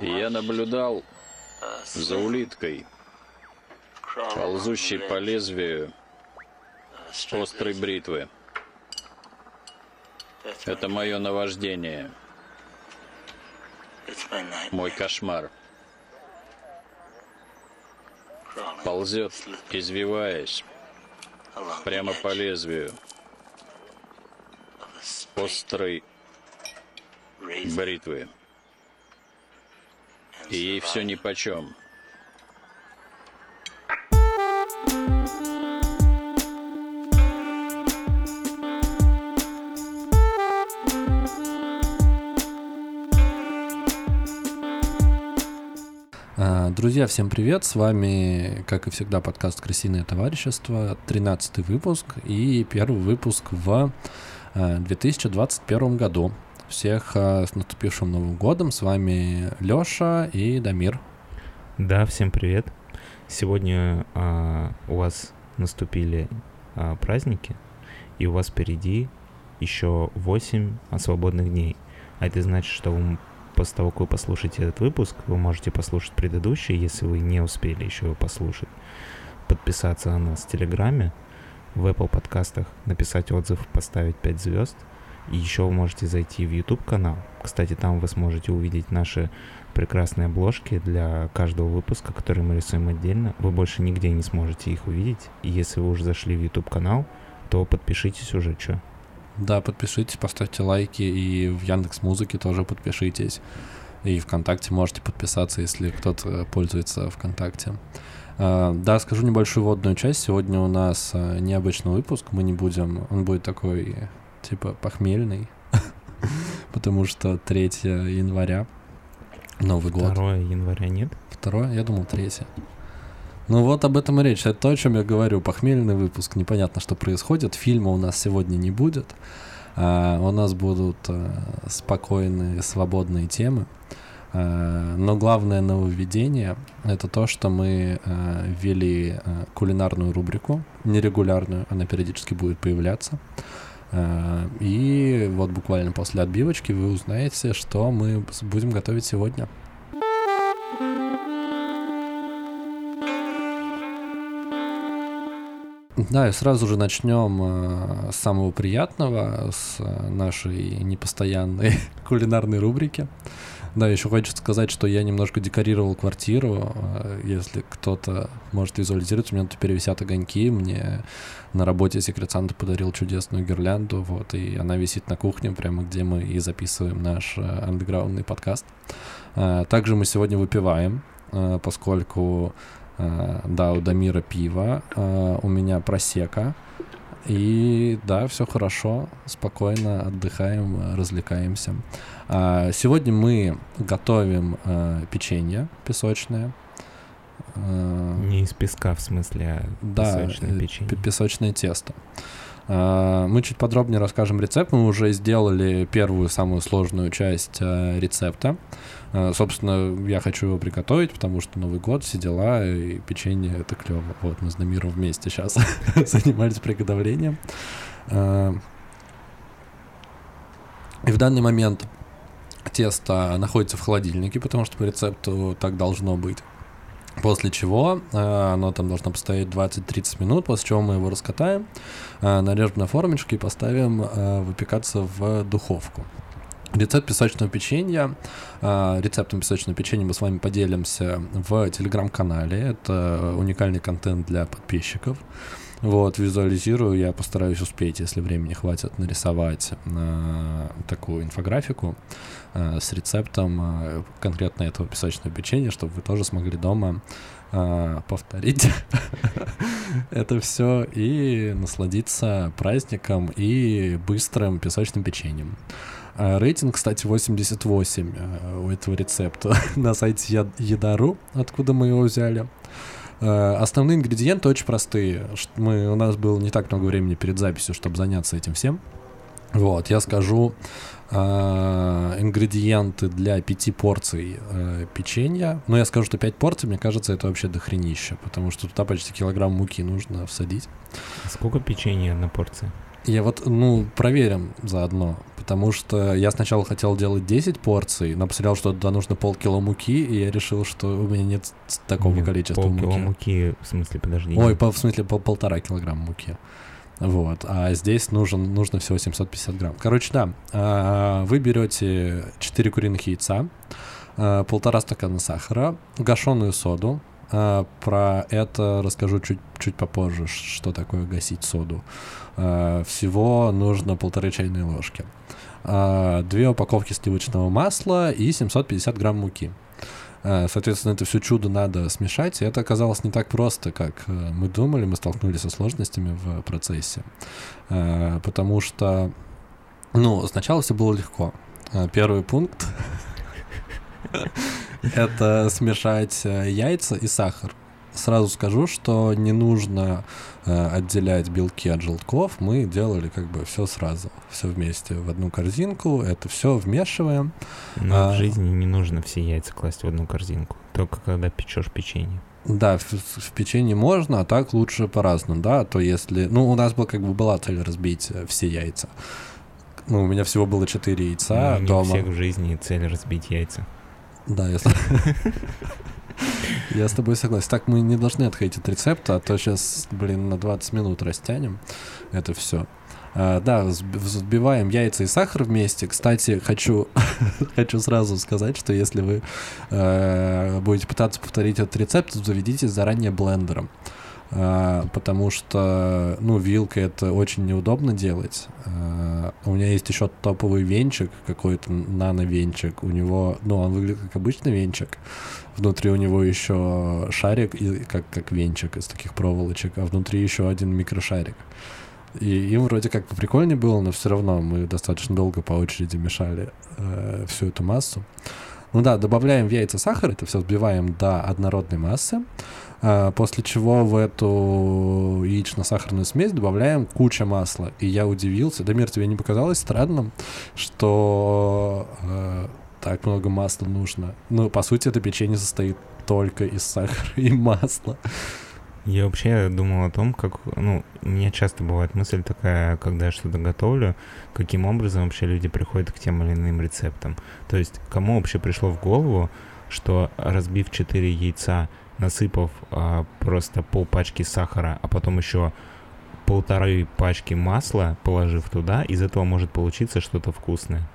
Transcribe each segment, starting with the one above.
Я наблюдал за улиткой, ползущей по лезвию острой бритвы. Это мое наваждение, мой кошмар. Ползет, извиваясь, прямо по лезвию острой бритвы. И ей все нипочем. А, Друзья, всем привет! С вами, как и всегда, подкаст «Крысиное товарищество», 13 выпуск и первый выпуск в а, 2021 году. Всех а, с наступившим Новым годом! С вами Лёша и Дамир. Да, всем привет. Сегодня а, у вас наступили а, праздники, и у вас впереди еще 8 а, свободных дней. А это значит, что вы, после того, как вы послушаете этот выпуск, вы можете послушать предыдущий, если вы не успели еще его послушать, подписаться на нас в Телеграме, в Apple подкастах, написать отзыв, поставить 5 звезд. Еще вы можете зайти в YouTube канал. Кстати, там вы сможете увидеть наши прекрасные обложки для каждого выпуска, который мы рисуем отдельно. Вы больше нигде не сможете их увидеть. И если вы уже зашли в YouTube канал, то подпишитесь уже, что. Да, подпишитесь, поставьте лайки и в Яндекс Музыке тоже подпишитесь. И ВКонтакте можете подписаться, если кто-то пользуется ВКонтакте. А, Да, скажу небольшую вводную часть. Сегодня у нас а, необычный выпуск. Мы не будем... Он будет такой, типа, похмельный. Потому что 3 января, Новый год. 2 января нет? Второе? Я думал, третье. Ну вот об этом и речь. Это то, о чем я говорю. Похмельный выпуск. Непонятно, что происходит. Фильма у нас сегодня не будет. А, у нас будут а, спокойные, свободные темы. А, но главное нововведение — это то, что мы а, ввели а, кулинарную рубрику, нерегулярную, она периодически будет появляться. А, И вот буквально после отбивочки вы узнаете, что мы будем готовить сегодня. Да, и сразу же начнем э, с самого приятного, с э, нашей непостоянной кулинарной рубрики. Да, еще хочется сказать, что я немножко декорировал квартиру. э, Если кто-то может визуализировать, у меня тут теперь висят огоньки. Мне на работе секрет Санта подарил чудесную гирлянду, вот, и она висит на кухне, прямо где мы и записываем наш э, андеграундный подкаст. Э, Также мы сегодня выпиваем, поскольку да, у Дамира пиво, у меня просека. И да, все хорошо, спокойно отдыхаем, развлекаемся. А, Сегодня мы готовим э, печенье песочное. Э, Не из песка, в смысле, а да, песочное э, печенье. пе- песочное тесто. А, Мы чуть подробнее расскажем рецепт. Мы уже сделали первую самую сложную часть э, рецепта. А, Собственно, я хочу его приготовить, потому что Новый год, все дела, и печенье это клево. Вот, мы с Дамиром вместе сейчас занимались приготовлением. А, И в данный момент тесто находится в холодильнике, потому что по рецепту так должно быть. После чего э, оно там должно постоять 20-30 минут, после чего мы его раскатаем, э, нарежем на формочки и поставим э, выпекаться в духовку. Рецепт песочного печенья. э, Рецептом песочного печенья мы с вами поделимся в телеграм-канале. Это уникальный контент для подписчиков. Вот, визуализирую, я постараюсь успеть, если времени хватит, нарисовать э, такую инфографику э, с рецептом конкретно этого песочного печенья, чтобы вы тоже смогли дома повторить это все и насладиться праздником и быстрым песочным печеньем. А, Рейтинг, кстати, 88 э, у этого рецепта на сайте Еда.ру, откуда мы его взяли. Э, Основные ингредиенты очень простые. Мы, у нас было не так много времени перед записью, чтобы заняться этим всем. Вот, я скажу э, ингредиенты для пяти порций э, печенья. Но я скажу, что 5 порций, мне кажется, это вообще дохренище, потому что туда почти килограмм муки нужно всадить. А Сколько печенья на порции? Я вот, ну, проверим заодно, потому что я сначала хотел делать 10 порций, но посмотрел, что туда нужно полкило муки, и я решил, что у меня нет такого Нет, количества полкило муки. муки, в смысле, подожди. Ой, по- в смысле пол- полтора килограмма муки. Вот, а здесь нужен, нужно всего 750 грамм. Короче, да, а, вы берете 4 куриных яйца, а, полтора стакана сахара, гашеную соду. А, Про это расскажу чуть, чуть попозже, что такое гасить соду. А, Всего нужно полторы чайные ложки. А, Две упаковки сливочного масла и 750 грамм муки. Соответственно, это все чудо надо смешать, и это оказалось не так просто, как э, мы думали, мы столкнулись со сложностями в процессе. Потому что, ну, сначала все было легко. Первый пункт — это смешать э, яйца и сахар. Сразу скажу, что не нужно э, отделять белки от желтков. Мы делали как бы все сразу, все вместе в одну корзинку. Это все вмешиваем. Но а- в жизни не нужно все яйца класть в одну корзинку. Только когда печешь печенье. Да, в, в печенье можно, а так лучше по-разному, да, то если... Ну, у нас был, как бы была цель разбить э, все яйца. Ну, у меня всего было 4 яйца Ну, не у дома. всех в жизни цель разбить яйца. Да, я я с тобой согласен. Так мы не должны отходить от рецепта, а то сейчас, блин, на 20 минут растянем это все. да, взб- взбиваем яйца и сахар вместе. Кстати, хочу, хочу сразу сказать, что если вы э, будете пытаться повторить этот рецепт, заведите заранее блендером. А, потому что, ну, вилкой это очень неудобно делать. А, у меня есть еще топовый венчик, какой-то нано-венчик. У него, ну, он выглядит как обычный венчик. Внутри у него еще шарик, и, как, как венчик из таких проволочек, а внутри еще один микрошарик. И им вроде как прикольнее было, но все равно мы достаточно долго по очереди мешали э, всю эту массу. Ну да, добавляем в яйца сахар, это все взбиваем до однородной массы. А, После чего в эту яично-сахарную смесь добавляем куча масла. И я удивился. Дамир, тебе не показалось странным, что э, так много масла нужно? Ну, по сути, это печенье состоит только из сахара и масла. Я вообще думал о том, как, ну, у меня часто бывает мысль такая, когда я что-то готовлю, каким образом вообще люди приходят к тем или иным рецептам. То есть, кому вообще пришло в голову, что разбив 4 яйца, насыпав а, просто пол пачки сахара, а потом еще полторы пачки масла положив туда, из этого может получиться что-то вкусное.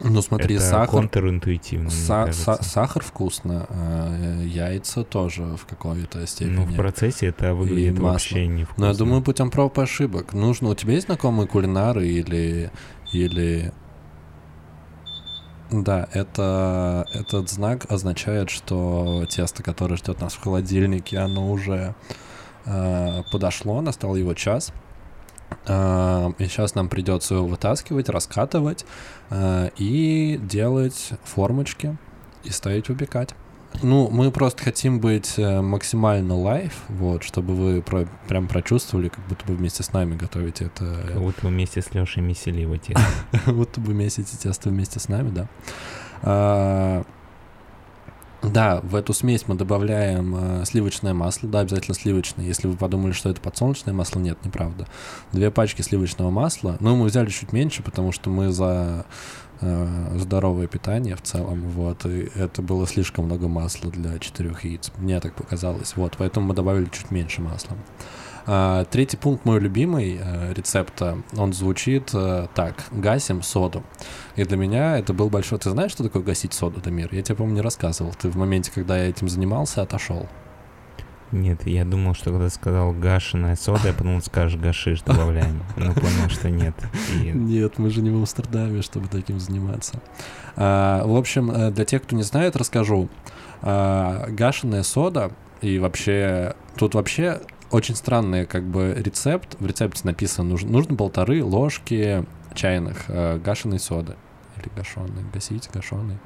Ну, смотри, Это сахар... контринтуитивно, Са- са- сахар вкусно, а яйца тоже в какой-то степени. Ну, в процессе это выглядит вообще невкусно. Но я думаю, путем проб и ошибок. Нужно. У тебя есть знакомые кулинары или. или. Да, это этот знак означает, что тесто, которое ждет нас в холодильнике, оно уже э, подошло, настал его час. Э, и сейчас нам придется его вытаскивать, раскатывать э, и делать формочки и ставить выпекать. Ну, мы просто хотим быть э, максимально live, вот, чтобы вы про- прям прочувствовали, как будто бы вместе с нами готовите это. Как будто вы вместе с Лешей месили его тесто. Как будто бы месите тесто вместе с нами, да. А, Да, в эту смесь мы добавляем э, сливочное масло, да, обязательно сливочное. Если вы подумали, что это подсолнечное масло, нет, неправда. Две пачки сливочного масла. Ну, мы взяли чуть меньше, потому что мы за здоровое питание в целом, вот, и это было слишком много масла для четырех яиц. Мне так показалось, вот, поэтому мы добавили чуть меньше масла. А, третий пункт мой любимый э, рецепта, он звучит э, так, гасим соду. И для меня это был большой... Ты знаешь, что такое гасить соду, Дамир? Я тебе, по-моему, не рассказывал. Ты в моменте, когда я этим занимался, отошел. Нет, я думал, что когда сказал гашеная сода, я подумал, скажешь гашиш добавляем. Но понял, что нет. И Нет, мы же не в Амстердаме, чтобы таким заниматься. А, в общем, э, для тех, кто не знает, расскажу. А, гашеная сода и вообще... Тут вообще очень странный как бы рецепт. В рецепте написано, нужно, нужно полторы ложки чайных э, гашеной соды. Или гашеной, гасить, гашеной.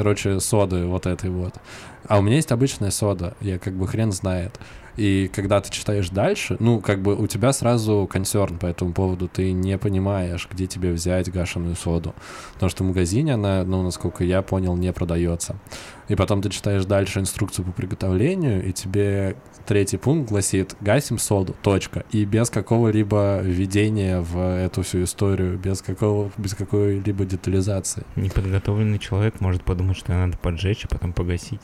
Короче, соды вот этой вот. А у меня есть обычная сода, я как бы хрен знает. И когда ты читаешь дальше, ну, как бы у тебя сразу консерн по этому поводу, ты не понимаешь, где тебе взять гашеную соду. Потому что в магазине она, ну, насколько я понял, не продается. И потом ты читаешь дальше инструкцию по приготовлению, и тебе третий пункт гласит «гасим соду», точка. И без какого-либо введения в эту всю историю, без, какого, без какой-либо детализации. Неподготовленный человек может подумать, что надо поджечь, а потом погасить.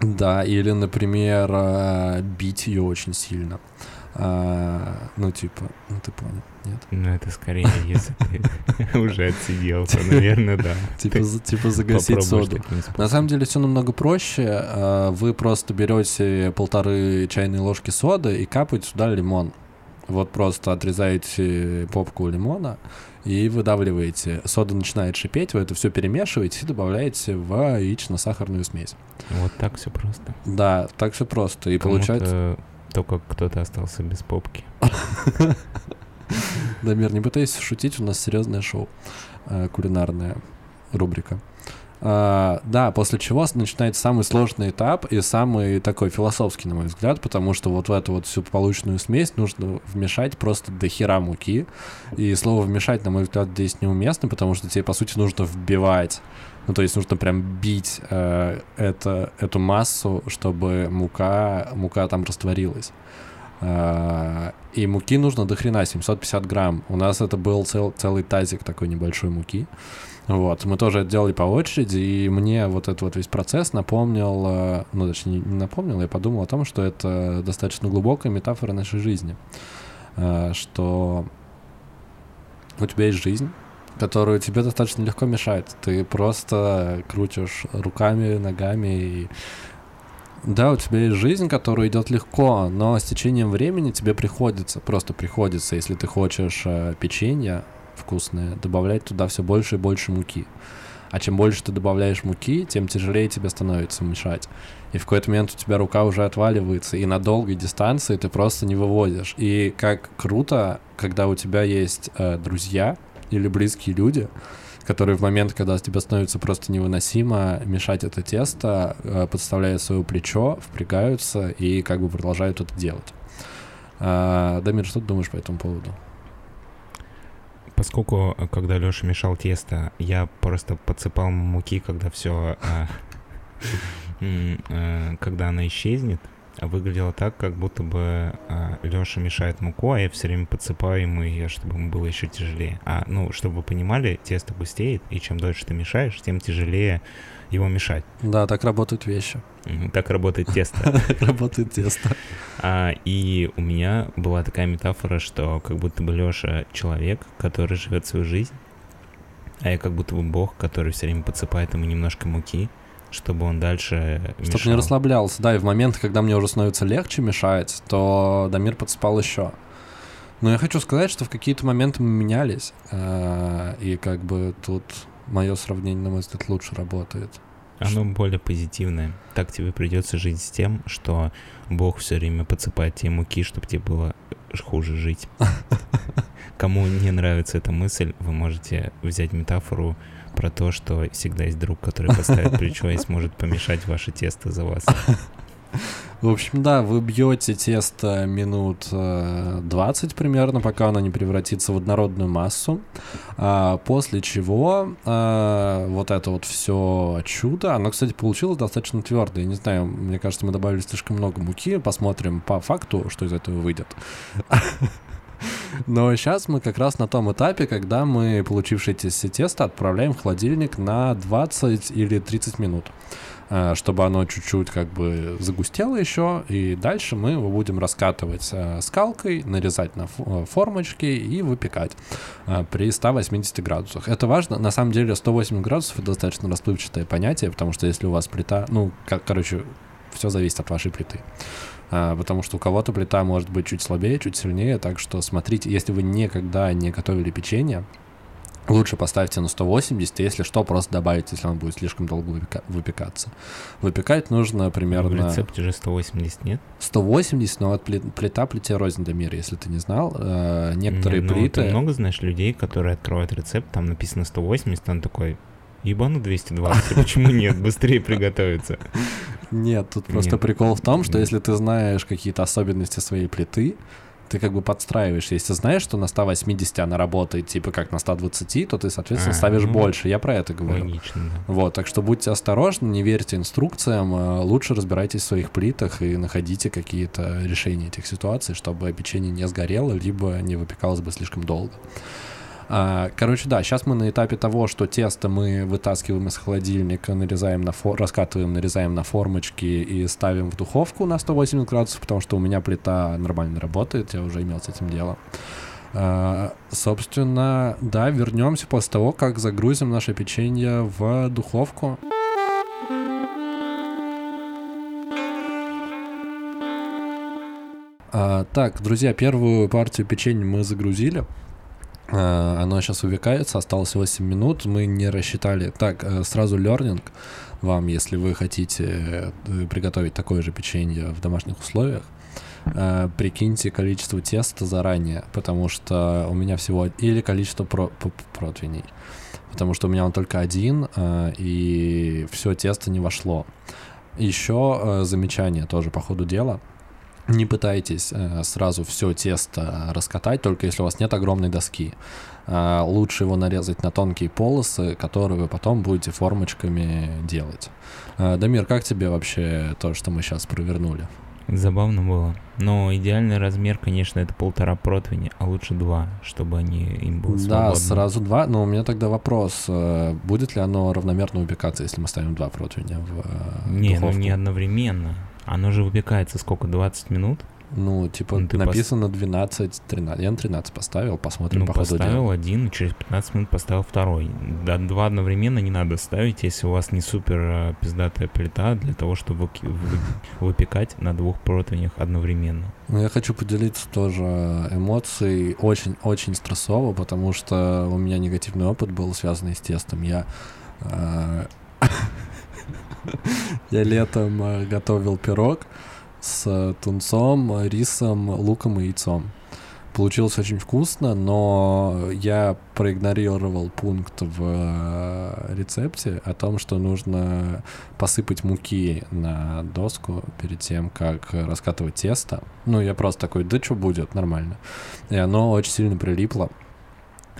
Да, или, например, а, бить ее очень сильно. А, ну, типа, ну ты понял, нет? Ну, это скорее, если ты уже отсиделся, наверное, да. Типа, типа загасить соду. На самом деле все намного проще. А, вы просто берете полторы чайные ложки соды и капаете сюда лимон. Вот просто отрезаете попку лимона и выдавливаете. Сода начинает шипеть, вы это все перемешиваете и добавляете в яично-сахарную смесь. Вот так все просто. Да, так все просто. И получается... Только кто-то остался без попки. Дамир, не пытайся шутить, у нас серьезное шоу, э, кулинарная рубрика. Uh, да, после чего начинается самый сложный этап и самый такой философский, на мой взгляд, потому что вот в эту вот всю полученную смесь нужно вмешать просто до хера муки. И слово «вмешать», на мой взгляд, здесь неуместно, потому что тебе, по сути, нужно вбивать. Ну, то есть нужно прям бить uh, это, эту массу, чтобы мука, мука там растворилась. Uh, и муки нужно до хрена, 750 грамм. У нас это был цел, целый тазик такой небольшой муки. Вот, мы тоже это делали по очереди, и мне вот этот вот весь процесс напомнил, э, ну, точнее, не напомнил, я подумал о том, что это достаточно глубокая метафора нашей жизни, э, что у тебя есть жизнь, которую тебе достаточно легко мешает. Ты просто крутишь руками, ногами и да, у тебя есть жизнь, которая идет легко, но с течением времени тебе приходится, просто приходится, если ты хочешь э, печенье, вкусное, добавлять туда все больше и больше муки. А чем больше ты добавляешь муки, тем тяжелее тебе становится мешать. И в какой-то момент у тебя рука уже отваливается, и на долгой дистанции ты просто не выводишь. И как круто, когда у тебя есть э, друзья или близкие люди, которые в момент, когда тебе становится просто невыносимо мешать это тесто, э, подставляют свое плечо, впрягаются и как бы продолжают это делать. Э, Дамир, что ты думаешь по этому поводу? Поскольку, э, когда Леша мешал тесто, я просто подсыпал муки, когда все, а, э, когда она исчезнет, выглядело так, как будто бы Леша мешает муку, а я все время подсыпаю ему ее, чтобы ему было еще тяжелее. А, ну, чтобы вы понимали, тесто густеет, и чем дольше ты мешаешь, тем тяжелее его мешать. Да, так работают вещи. Так работает тесто. Работает тесто. А, и у меня была такая метафора, что как будто бы Леша человек, который живет свою жизнь, а я как будто бы бог, который все время подсыпает ему немножко муки, чтобы он дальше Чтобы не расслаблялся, да, и в момент, когда мне уже становится легче мешать, то Дамир подсыпал еще. Но я хочу сказать, что в какие-то моменты мы менялись, э, и как бы тут мое сравнение, на мой взгляд, лучше работает. Оно более позитивное. Так тебе придется жить с тем, что Бог все время подсыпает тебе муки, чтобы тебе было хуже жить. Кому не нравится эта мысль, вы можете взять метафору про то, что всегда есть друг, который поставит плечо и сможет помешать ваше тесто за вас. В общем, да, вы бьете тесто минут 20 э, примерно, пока оно не превратится в однородную массу. А, после чего а, вот это вот все чудо, оно, кстати, получилось достаточно твердое. Не знаю, мне кажется, мы добавили слишком много муки. Посмотрим по факту, что из этого выйдет. Но сейчас мы как раз на том этапе, когда мы получившееся тесто отправляем в холодильник на 20 или 30 минут. Э, чтобы оно чуть-чуть как бы загустело еще, и дальше мы его будем раскатывать э, скалкой, нарезать на э, формочки и выпекать при 180 градусах. Это важно, на самом деле 180 градусов это достаточно расплывчатое понятие, потому что если у вас плита, ну, как, короче, все зависит от вашей плиты. потому что у кого-то плита может быть чуть слабее, чуть сильнее, так что смотрите, если вы никогда не готовили печенье, Лучше поставьте на 180, если что, просто добавите, если он будет слишком долго выпека- выпекаться. Выпекать нужно примерно... В рецепте же 180, нет? 180, но вот плита плите рознь до мира, если ты не знал. Э, некоторые нет, ну, плиты... Ты много знаешь людей, которые открывают рецепт, там написано 180, он такой, ебану 220, почему нет, быстрее приготовиться. Нет, тут просто Нет. прикол в том, что Нет. если ты знаешь какие-то особенности своей плиты, ты как бы подстраиваешь. Если знаешь, что на 180 она работает, типа как на 120, то ты, соответственно, А, ставишь ну, больше. Я про это говорю. Логично, да. Вот, так что будьте осторожны, не верьте инструкциям, э, лучше разбирайтесь в своих плитах и находите какие-то решения этих ситуаций, чтобы печенье не сгорело, либо не выпекалось бы слишком долго. А, Короче, да, сейчас мы на этапе того, что тесто мы вытаскиваем из холодильника, нарезаем на фор... раскатываем, нарезаем на формочки и ставим в духовку на 180 градусов, потому что у меня плита нормально работает, я уже имел с этим дело. А, собственно, да, вернемся после того, как загрузим наше печенье в духовку. А, так, друзья, первую партию печенья мы загрузили. А, оно сейчас выпекается, осталось 8 минут, мы не рассчитали. Так, э, сразу learning вам, если вы хотите э, приготовить такое же печенье в домашних условиях. Э, прикиньте количество теста заранее, потому что у меня всего... Или количество про- противней. Потому что у меня он только один, э, и все тесто не вошло. Еще э, замечание тоже по ходу дела. Не пытайтесь э, сразу все тесто раскатать, только если у вас нет огромной доски. Э, лучше его нарезать на тонкие полосы, которые вы потом будете формочками делать. Э, Дамир, как тебе вообще то, что мы сейчас провернули? Забавно было. Но идеальный размер, конечно, это полтора противня, а лучше два, чтобы они им было Да, свободно. сразу два. Но у меня тогда вопрос: э, будет ли оно равномерно выпекаться, если мы ставим два противня в э, Не, ну духовку? не одновременно. Оно же выпекается сколько, 20 минут? Ну, типа, Ну, ты пос- написано 12, 13. Я на 13 поставил, посмотрим ну, по ходу дела. поставил один, через 15 минут поставил второй. Да, два одновременно не надо ставить, если у вас не супер э, пиздатая плита, для того, чтобы выпекать на двух противнях одновременно. Ну, я хочу поделиться тоже эмоцией очень-очень стрессово, потому что у меня негативный опыт был связанный с тестом. Я э, я летом э, готовил пирог с тунцом, э, рисом, луком и яйцом. Получилось очень вкусно, но я проигнорировал пункт в э, рецепте о том, что нужно посыпать муки на доску перед тем, как раскатывать тесто. Ну, я просто такой, да что будет, нормально. И оно очень сильно прилипло.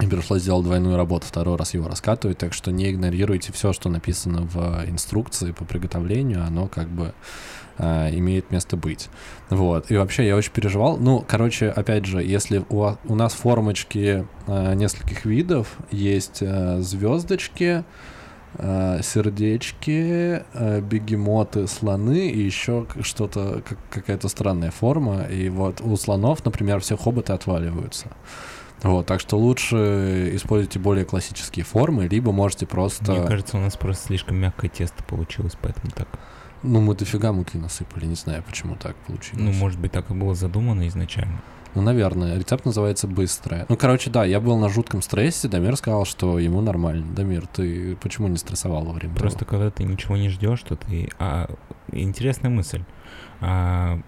И пришлось сделать двойную работу, второй раз его раскатывать, так что не игнорируйте все, что написано в инструкции по приготовлению, оно как бы а, имеет место быть. Вот. И вообще я очень переживал. Ну, короче, опять же, если у, у нас формочки а, нескольких видов, есть звездочки, сердечки, а, бегемоты, слоны и еще что-то, как- какая-то странная форма. И вот у слонов, например, все хоботы отваливаются. Вот, так что лучше используйте более классические формы, либо можете просто... Мне кажется, у нас просто слишком мягкое тесто получилось, поэтому так. Ну, мы дофига муки насыпали, не знаю, почему так получилось. Ну, может быть, так и было задумано изначально. Ну, наверное. Рецепт называется «Быстрое». Ну, короче, да, я был на жутком стрессе, Дамир сказал, что ему нормально. Дамир, ты почему не стрессовал во время Просто того? когда ты ничего не ждешь, то ты... А, интересная мысль. А,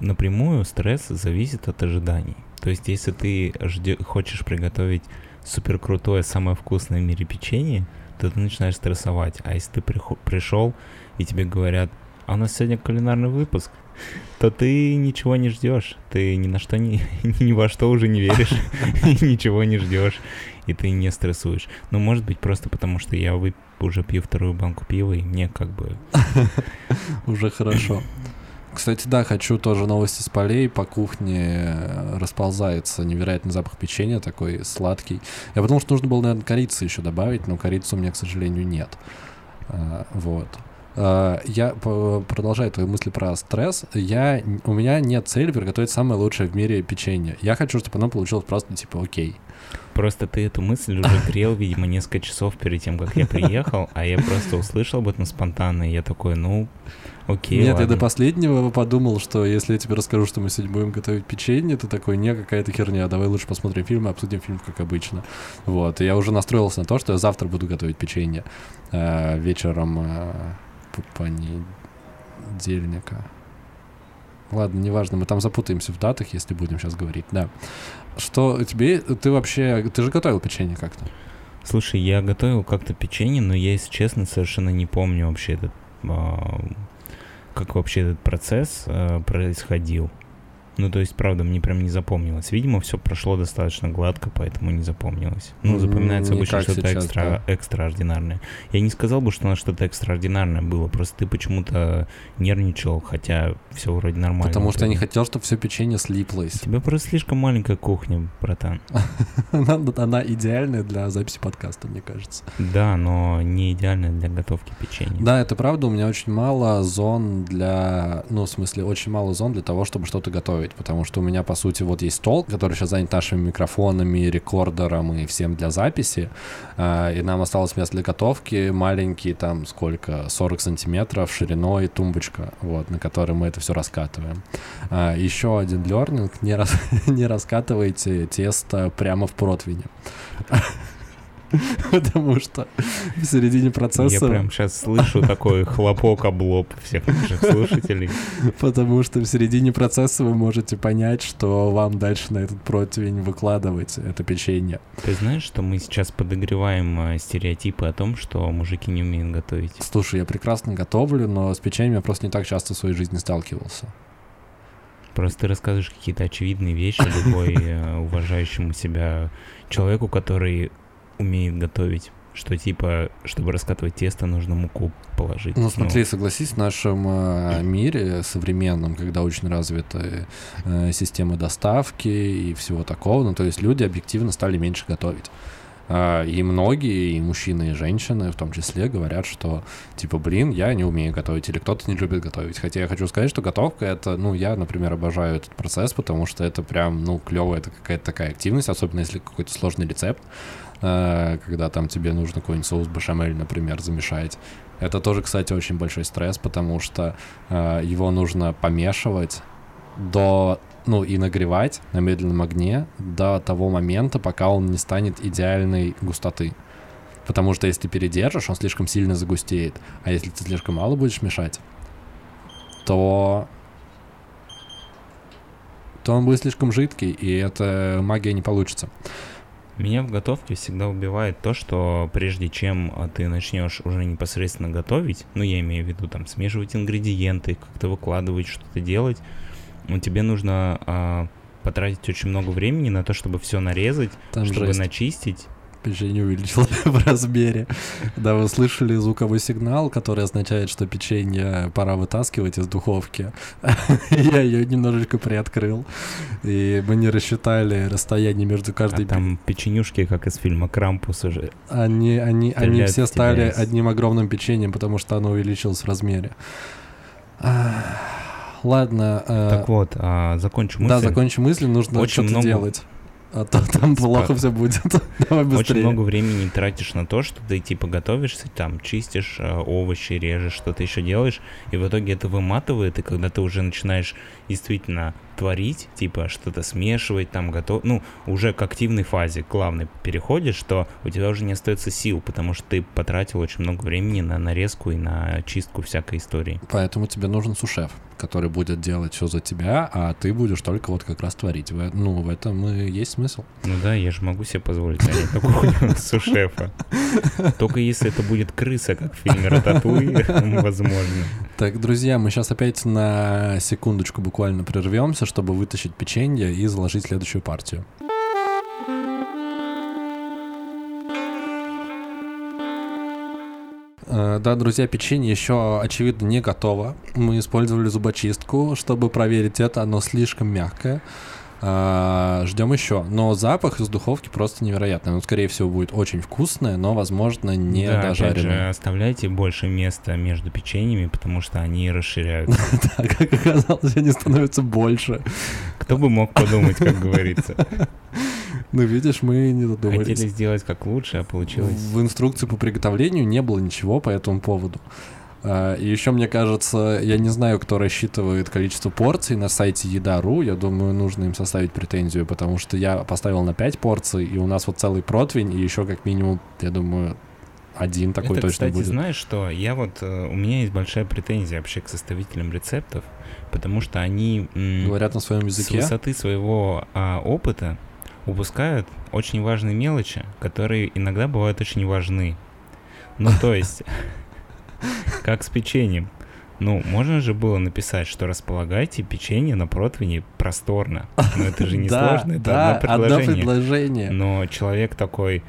напрямую стресс зависит от ожиданий. То есть, если ты жде- хочешь приготовить супер крутое, самое вкусное в мире печенье, то ты начинаешь стрессовать. А если ты прихо- пришел и тебе говорят, а у нас сегодня кулинарный выпуск, то ты ничего не ждешь. Ты ни на что не, ни во что уже не веришь, ничего не ждешь, и ты не стрессуешь. Ну, может быть, просто потому что я уже пью вторую банку пива, и мне как бы... Уже хорошо. Кстати, да, хочу тоже новости с полей. По кухне э, расползается невероятный запах печенья, такой сладкий. Я подумал, что нужно было, наверное, корицы еще добавить, но корицы у меня, к сожалению, нет. А, Вот. А, Я продолжаю твои мысли про стресс. Я, у меня нет цели приготовить самое лучшее в мире печенье. Я хочу, чтобы оно получилось просто типа окей. Просто ты эту мысль уже грел, видимо, несколько часов перед тем, как я приехал, а я просто услышал об этом спонтанно, и я такой, ну, окей, Нет, я ладно. до последнего подумал, что если я тебе расскажу, что мы сегодня будем готовить печенье, ты такой, не, какая-то херня, давай лучше посмотрим фильм и обсудим фильм, как обычно. Вот, и я уже настроился на то, что я завтра буду готовить печенье э, вечером э, понедельника. Ладно, неважно, мы там запутаемся в датах, если будем сейчас говорить, да. Что тебе, ты вообще, ты же готовил печенье как-то? Слушай, я готовил как-то печенье, но я, если честно, совершенно не помню вообще этот а, как вообще этот процесс э, происходил. Ну, то есть, правда, мне прям не запомнилось. Видимо, все прошло достаточно гладко, поэтому не запомнилось. Ну, запоминается Не обычно что-то сейчас, экстра, да. экстраординарное. Я не сказал бы, что нас что-то экстраординарное было, просто ты почему-то нервничал, хотя все вроде нормально. Потому что я не хотел, чтобы все печенье слиплось. У тебя просто слишком маленькая кухня, братан. Она, идеальная для записи подкаста, мне кажется. Да, но не идеально для готовки печенья. Да, это правда, у меня очень мало зон для... Ну, в смысле, очень мало зон для того, чтобы что-то готовить, потому что у меня, по сути, вот есть стол, который сейчас занят нашими микрофонами, рекордером и всем для записи, а, и нам осталось место для готовки, маленький, там, сколько, 40 сантиметров шириной тумбочка, вот, на которой мы это все раскатываем. А, еще один лернинг, не, рас... не раскатывайте тесто прямо в противне. Потому что в середине процесса... Я прям сейчас слышу такой хлопок об лоб всех наших слушателей. Потому что в середине процесса вы можете понять, что вам дальше на этот противень выкладывать это печенье. Ты знаешь, что мы сейчас подогреваем э, стереотипы о том, что мужики не умеют готовить? Слушай, я прекрасно готовлю, но с печеньем я просто не так часто в своей жизни сталкивался. Просто ты рассказываешь какие-то очевидные вещи любой э, уважающему себя человеку, который умеет готовить. Что типа, чтобы раскатывать тесто, нужно муку положить. Ну смотри, согласись, в нашем э, мире современном, когда очень развиты э, системы доставки и всего такого, ну то есть люди объективно стали меньше готовить. А, И многие, и мужчины, и женщины в том числе, говорят, что типа, блин, я не умею готовить, или кто-то не любит готовить. Хотя я хочу сказать, что готовка это, ну, я, например, обожаю этот процесс, потому что это прям, ну, клево, это какая-то такая активность, особенно если какой-то сложный рецепт, когда там тебе нужно какой-нибудь соус бешамель, например, замешать. Это тоже, кстати, очень большой стресс, потому что а, его нужно помешивать до, ну, и нагревать на медленном огне до того момента, пока он не станет идеальной густоты. Потому что если ты передержишь, он слишком сильно загустеет. А если ты слишком мало будешь мешать, то то он будет слишком жидкий, и эта магия не получится. Меня в готовке всегда убивает то, что прежде чем а, ты начнешь уже непосредственно готовить, ну я имею в виду там смешивать ингредиенты, как-то выкладывать, что-то делать, ну, тебе нужно а, потратить очень много времени на то, чтобы все нарезать, Там чтобы жесть. начистить. Печенье увеличилось в размере. Да, вы слышали звуковой сигнал, который означает, что печенье пора вытаскивать из духовки. Я ее немножечко приоткрыл, и мы не рассчитали расстояние между А каждой... пе- там печенюшки, как из фильма Крампус уже. Они, они, они все стали из- одним огромным печеньем, потому что оно увеличилось в размере. Ладно. э, Так вот, а, закончу мысль. Да, закончим мысль, нужно Очень что-то много- делать. А то там плохо все будет. Давай Очень быстрее. много времени тратишь на то, что ты типа готовишься, там чистишь э, овощи, режешь, что-то еще делаешь, и в итоге это выматывает, и когда ты уже начинаешь действительно творить, типа что-то смешивать, там готов, ну уже к активной фазе главной переходишь, что у тебя уже не остается сил, потому что ты потратил очень много времени на нарезку и на чистку всякой истории. Поэтому тебе нужен сушеф, который будет делать все за тебя, а ты будешь только вот как раз творить. Ну, в этом и есть смысл. Ну да, я же могу себе позволить нанять такую сушефа. Только если это будет крыса, как в фильме Рататуй, возможно. Так, друзья, мы сейчас опять на секундочку буквально прервемся, чтобы вытащить печенье и заложить следующую партию. Э, Да, друзья, печенье еще, очевидно, не готово. Мы использовали зубочистку, чтобы проверить это. Оно слишком мягкое. А, Ждем еще. Но запах из духовки просто невероятный. Он, скорее всего, будет очень вкусное, но, возможно, не да, опять же, дожаренное. оставляйте больше места между печеньями, потому что они расширяются. Да, как оказалось, они становятся больше. Кто бы мог подумать, как говорится. Ну, видишь, мы не додумались. Хотели сделать как лучше, а получилось... В инструкции по приготовлению не было ничего по этому поводу. А, И еще, мне кажется, я не знаю, кто рассчитывает количество порций на сайте еда.ру. Я думаю, нужно им составить претензию, потому что я поставил на 5 порций, и у нас вот целый противень, и еще как минимум, я думаю, один такой Это, точно кстати, будет. знаешь что? Я вот... э, У меня есть большая претензия вообще к составителям рецептов, потому что они... Говорят на своем с языке. высоты своего а, опыта упускают очень важные мелочи, которые иногда бывают очень важны. Ну, то есть, как с печеньем. Ну, можно же было написать, что располагайте печенье на противне просторно. Но это же не сложно, это да, одно предложение. предложение. Но человек такой,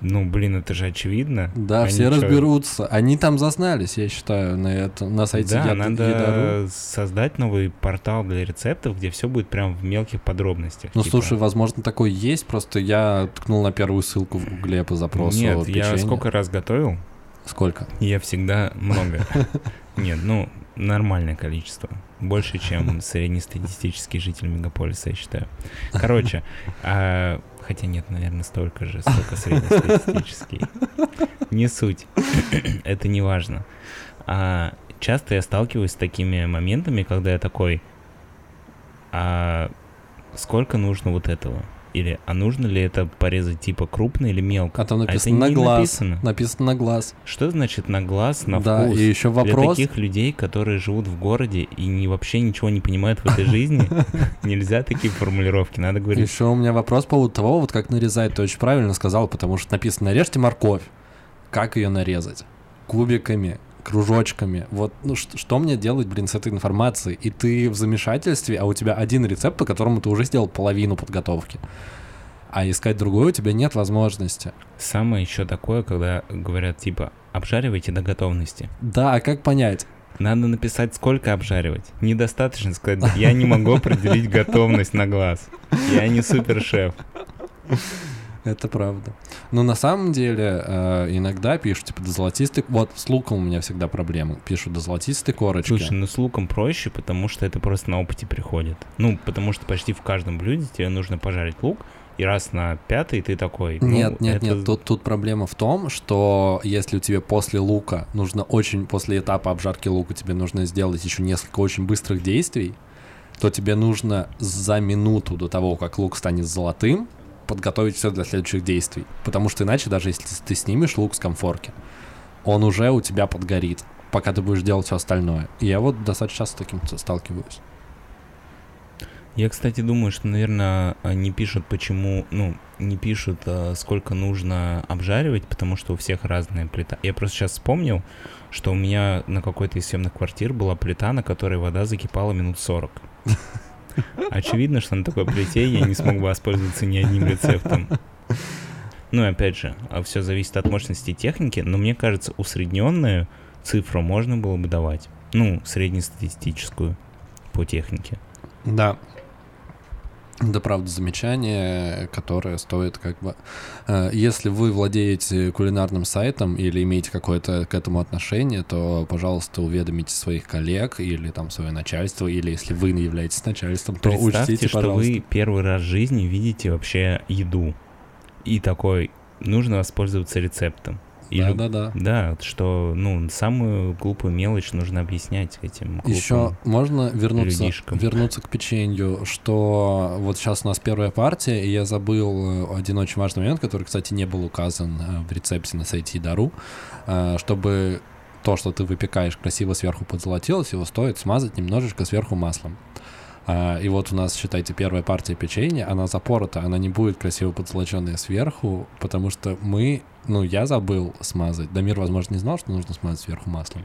ну, блин, это же очевидно. Да, все разберутся. Они там зазнались, я считаю, на это, на сайте Да, надо создать новый портал для рецептов, где все будет прям в мелких подробностях. Ну, типа. слушай, возможно, такой есть, просто я ткнул на первую ссылку в гугле по запросу Нет, я сколько раз готовил, Сколько? я всегда много. Нет, ну, нормальное количество. Больше, чем среднестатистический житель мегаполиса, я считаю. Короче, а, хотя нет, наверное, столько же, столько среднестатистический. Не суть. Это не важно. А, часто я сталкиваюсь с такими моментами, когда я такой, а сколько нужно вот этого? Или, а нужно ли это порезать типа крупно или мелко? А там это написано на не глаз. написано. Написано на глаз. Что значит на глаз, на да, вкус? и еще Для вопрос. таких людей, которые живут в городе и не, вообще ничего не понимают в этой жизни, нельзя такие формулировки. Надо говорить, Еще у меня вопрос по поводу того, вот как нарезать. Ты очень правильно сказал, потому что написано «нарежьте морковь». Как ее нарезать? Кубиками, кружочками. Вот ну, ш- что мне делать, блин, с этой информацией? И ты в замешательстве, а у тебя один рецепт, по которому ты уже сделал половину подготовки. А искать другой у тебя нет возможности. самое еще такое, когда говорят типа обжаривайте до готовности. Да, а как понять? Надо написать, сколько обжаривать. Недостаточно сказать, я не могу определить готовность на глаз. Я не супер-шеф. Это правда. Но на самом деле э, иногда пишут, типа, до золотистой... Вот с луком у меня всегда проблемы. Пишут до золотистой корочки. Слушай, ну с луком проще, потому что это просто на опыте приходит. Ну, потому что почти в каждом блюде тебе нужно пожарить лук, и раз на пятый ты такой... ну, Нет, нет, это- нет, тут, тут проблема в том, что если у тебя после лука нужно очень, после этапа обжарки лука тебе нужно сделать еще несколько очень быстрых действий, то тебе нужно за минуту до того, как лук станет золотым, подготовить все для следующих действий. Потому что иначе, даже если ты снимешь лук с комфорки, он уже у тебя подгорит, пока ты будешь делать все остальное. И я вот достаточно часто с таким сталкиваюсь. Я, кстати, думаю, что, наверное, не пишут, почему, ну, не пишут, а, сколько нужно обжаривать, потому что у всех разная плита. Я просто сейчас вспомнил, что у меня на какой-то из съемных квартир была плита, на которой вода закипала минут 40. Очевидно, что на такой плите я не смог бы воспользоваться ни одним рецептом. Ну опять же, все зависит от мощности техники, но мне кажется, усредненную цифру можно было бы давать. Ну, среднестатистическую по технике. Да. Это правда замечание, которое стоит как бы... э, Если вы владеете кулинарным сайтом или имеете какое-то к этому отношение, то, пожалуйста, уведомите своих коллег или там свое начальство, или если вы являетесь начальством, то Представьте, учтите, что пожалуйста. вы первый раз в жизни видите вообще еду. И такой, нужно воспользоваться рецептом. Или- Да-да-да. Да, что, ну, самую глупую мелочь нужно объяснять этим. Еще можно вернуться, людишкам. вернуться к печенью, что вот сейчас у нас первая партия, и я забыл э, один очень важный момент, который, кстати, не был указан э, в рецепте на сайте Идару, э, чтобы то, что ты выпекаешь, красиво сверху подзолотилось, его стоит смазать немножечко сверху маслом. А, И вот у нас, считайте, первая партия печенья, она запорота, она не будет красиво подзолоченная сверху, потому что мы, ну, я забыл смазать. Дамир, возможно, не знал, что нужно смазать сверху маслом.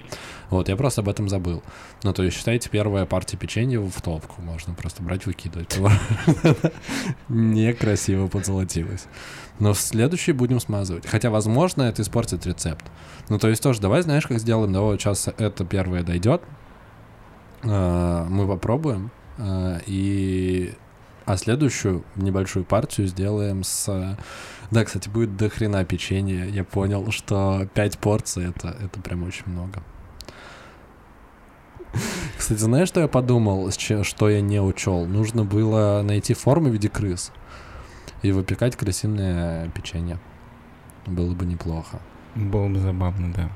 Вот, я просто об этом забыл. Ну, то есть, считайте, первая партия печенья в топку. Можно просто брать, выкидывать. Некрасиво подзолотилось. Но в следующий будем смазывать. Хотя, возможно, это испортит рецепт. Ну, то есть тоже, давай, знаешь, как сделаем? Давай сейчас это первое дойдет. А, Мы попробуем. а, И... А следующую небольшую партию сделаем с... Да, кстати, будет до хрена печенья. Я понял, что 5 порций это, это прям очень много. Кстати, знаешь, что я подумал, что я не учел? Нужно было найти формы в виде крыс и выпекать крысиное печенье. Было бы неплохо. Было бы забавно, да.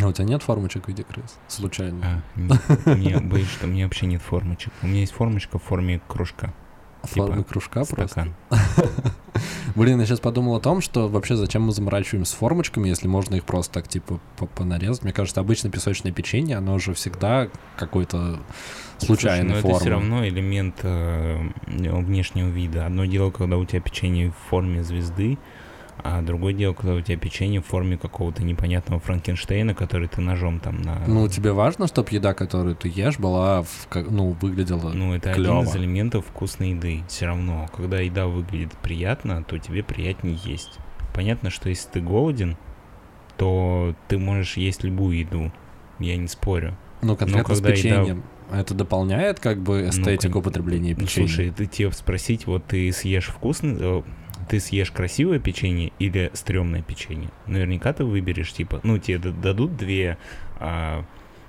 А у тебя нет формочек в виде крыс? Случайно? А, нет, боюсь, что у меня вообще нет формочек. У меня есть формочка в форме кружка. Формы типа кружка просто? Стакан. Блин, я сейчас подумал о том, что вообще зачем мы заморачиваемся с формочками, если можно их просто так типа по- понарезать. Мне кажется, обычно песочное печенье, оно же всегда какой-то случайной Слушай, но формы. это все равно элемент э, внешнего вида. Одно дело, когда у тебя печенье в форме звезды, А другое дело, когда у тебя печенье в форме какого-то непонятного Франкенштейна, который ты ножом там на... Ну, тебе важно, чтобы еда, которую ты ешь, была, в, ну, выглядела Ну, это клёво. один из элементов вкусной еды. Все равно, когда еда выглядит приятно, то тебе приятнее есть. Понятно, что если ты голоден, то ты можешь есть любую еду. Я не спорю. Ну, конкретно с когда еда- печеньем. Это дополняет как бы эстетику кон- употребления Ну, печенья? Слушай, ты тебе спросить, вот ты съешь вкусный, э, ты съешь красивое печенье или стрёмное печенье? Наверняка ты выберешь, типа, ну, тебе дадут две... а,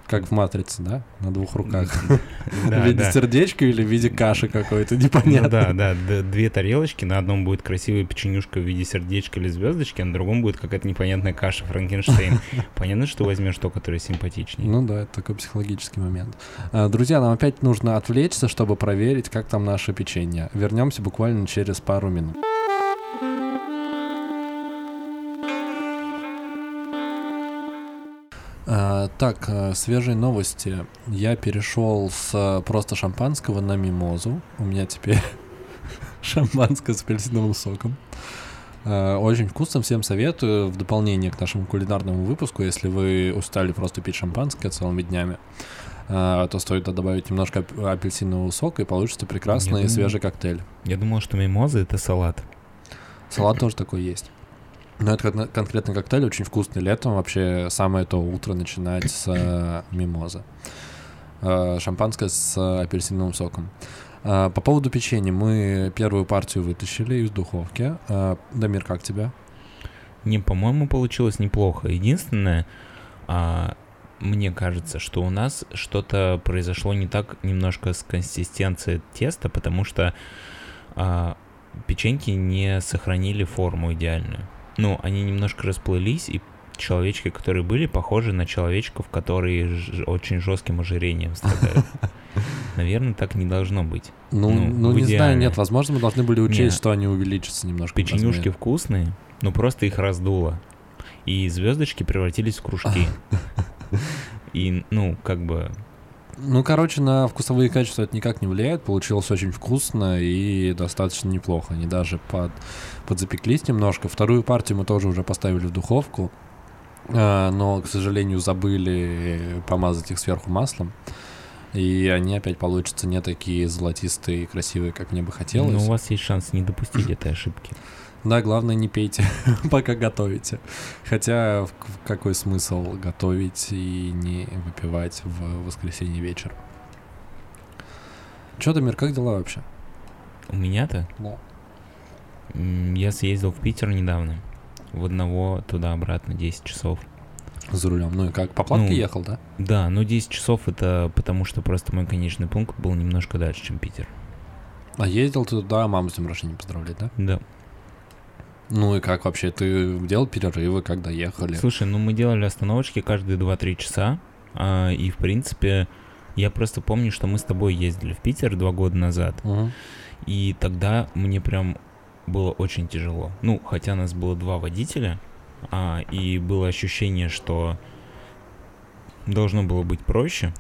Как в «Матрице», да? На двух руках. в виде сердечка или в виде каши какой-то, Ну непонятно. да, да, две тарелочки, на одном будет красивая печенюшка в виде сердечка или звездочки, а на другом будет какая-то непонятная каша Франкенштейн. Понятно, что возьмешь то, которое симпатичнее. Ну да, это такой психологический момент. А, Друзья, нам опять нужно отвлечься, чтобы проверить, как там наше печенье. Вернемся буквально через пару минут. Так, э, свежие новости. Я перешел с э, просто шампанского на мимозу. У меня теперь шампанское с апельсиновым соком. Э, Очень вкусно, всем советую. В дополнение к нашему кулинарному выпуску, если вы устали просто пить шампанское целыми днями, то стоит добавить немножко ап- апельсинового сока, и получится прекрасный думаю- свежий коктейль. Я думал, что мимоза — это салат. Салат тоже такой есть. Но это кон- конкретно коктейль очень вкусный. Летом вообще самое то утро начинать с э, мимозы. Э, Шампанское с апельсиновым соком. Э, По поводу печенья. Мы первую партию вытащили из духовки. Дамир, как тебя? Не, по-моему, получилось неплохо. Единственное, а, мне кажется, что у нас что-то произошло не так немножко с консистенцией теста, потому что а, печеньки не сохранили форму идеальную. Ну, они немножко расплылись, и человечки, которые были, похожи на человечков, которые ж- очень жестким ожирением страдают. Наверное, так не должно быть. Ну, Ну, ну не знаю, идеале. нет, возможно, мы должны были учесть, Не. что они увеличатся немножко. Печенюшки вкусные, но просто их раздуло. И звездочки превратились в кружки. И, ну, как бы... Ну, короче, на вкусовые качества это никак не влияет. Получилось очень вкусно и достаточно неплохо. Они даже под, подзапеклись немножко. Вторую партию мы тоже уже поставили в духовку. А, но, к сожалению, забыли помазать их сверху маслом. И они опять получатся не такие золотистые и красивые, как мне бы хотелось. Ну, у вас есть шанс не допустить этой ошибки. Да, главное, не пейте, пока готовите. Хотя, какой смысл готовить и не выпивать в воскресенье вечер? Чё, Дамир, как дела вообще? У меня-то... Да. Я съездил в Питер недавно. В одного туда-обратно 10 часов. За рулем. Ну и как, по платке Ну, ехал, да? Да, но 10 часов это потому, что просто мой конечный пункт был немножко дальше, чем Питер. А ездил ты туда, маму с днем рождения поздравлять, да? Да. Ну и как вообще, ты делал перерывы, когда ехали? Слушай, ну мы делали остановочки каждые 2-3 часа. а, и, в принципе, я просто помню, что мы с тобой ездили в Питер два года назад. Мгм. И тогда мне прям было очень тяжело. Ну, хотя нас было два водителя, а, и было ощущение, что должно было быть проще.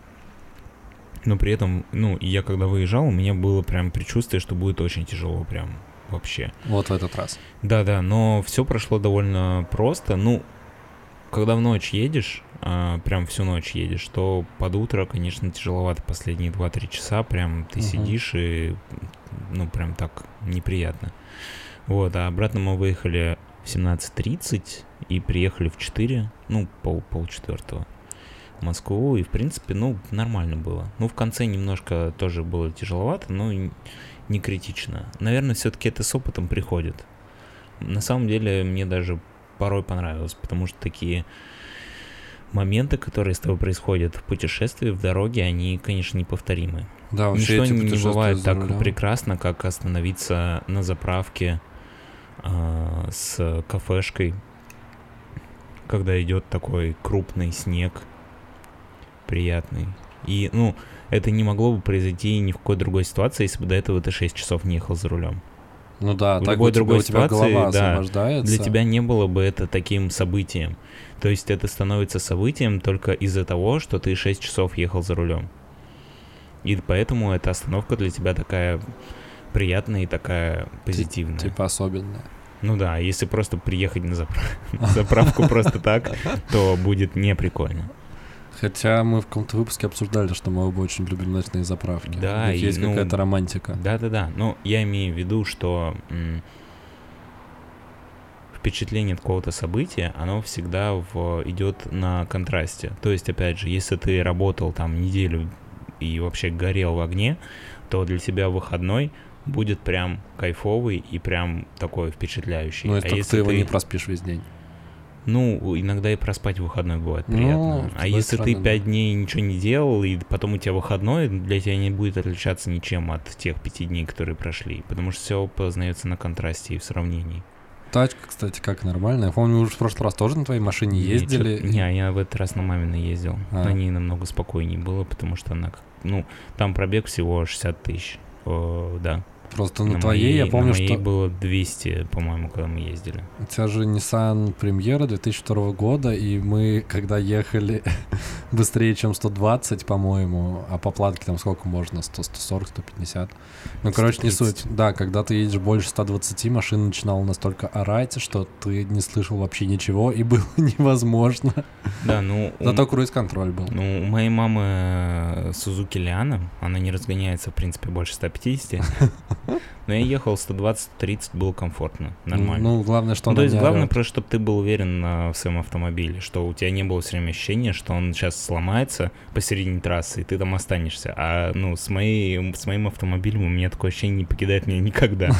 Но при этом, ну, я когда выезжал, у меня было прям предчувствие, что будет очень тяжело прям вообще. Вот в этот раз. Да-да, но все прошло довольно просто. Ну, когда в ночь едешь, а, прям всю ночь едешь, то под утро, конечно, тяжеловато последние 2-3 часа. Прям ты Мгм. сидишь и, ну, прям так неприятно. Вот, а обратно мы выехали в 17.30 и приехали в 4, ну, пол, полчетвертого в Москву. И, в принципе, ну, нормально было. Ну, в конце немножко тоже было тяжеловато, но не критично. Наверное, все-таки это с опытом приходит. На самом деле, мне даже порой понравилось, потому что такие моменты, которые с тобой происходят в путешествии, в дороге, они, конечно, неповторимы. Да, Ничто не бывает так рулем. прекрасно, как остановиться на заправке а, с кафешкой, когда идет такой крупный снег, приятный. И, ну, это не могло бы произойти ни в какой другой ситуации, если бы до этого ты 6 часов не ехал за рулем. Ну да, в так любой у тебя, другой у тебя ситуации, голова да. Для тебя не было бы это таким событием. То есть это становится событием только из-за того, что ты 6 часов ехал за рулем. И поэтому эта остановка для тебя такая приятная и такая позитивная. Типа особенная. Ну да, если просто приехать на, запра- на заправку просто так, то будет не прикольно. Хотя мы в каком-то выпуске обсуждали, что мы оба очень любим ночные заправки. Да, У них и, есть ну, какая-то романтика. Да-да-да, но я имею в виду, что м, впечатление от какого-то события, оно всегда в, идет на контрасте. То есть, опять же, если ты работал там неделю и вообще горел в огне, то для тебя выходной будет прям кайфовый и прям такой впечатляющий. Ну, а если только если ты его не проспишь весь день. Ну, иногда и проспать в выходной бывает Ну, приятно. с а если стороны, ты пять дней ничего не делал, и потом у тебя выходной, для тебя не будет отличаться ничем от тех пяти дней, которые прошли. Потому что все познается на контрасте и в сравнении. Тачка, кстати, как нормально. Я помню, мы уже в прошлый раз тоже на твоей машине Не, ездили. чё- Не, я в этот раз на маминой ездил. А. На ней намного спокойнее было, потому что она, как- ну, там пробег всего 60 тысяч. О, да. Просто на, на твоей я моей- помню, на моей что было 200, по-моему, когда мы ездили. у тебя же Nissan Премьера 2002 года, и мы, когда ехали быстрее, чем 120, по-моему, а по платке там сколько можно? 100, 140, 150? Ну, короче, не 130. суть. Да, когда ты едешь больше 120, машина начинала настолько орать, что ты не слышал вообще ничего, и было невозможно. Да, ну... у- Зато круиз-контроль был. Ну, у моей мамы э, Сузуки Лиана, она не разгоняется, в принципе, больше 150. Но я ехал 120-30, было комфортно, нормально. Ну, главное, что Ну, то есть главное просто, чтобы ты был уверен э, в своем автомобиле, что у тебя не было все время ощущения, что он сейчас сломается посередине трассы, и ты там останешься. А ну, с, моей, с моим автомобилем у меня такое ощущение не покидает меня никогда.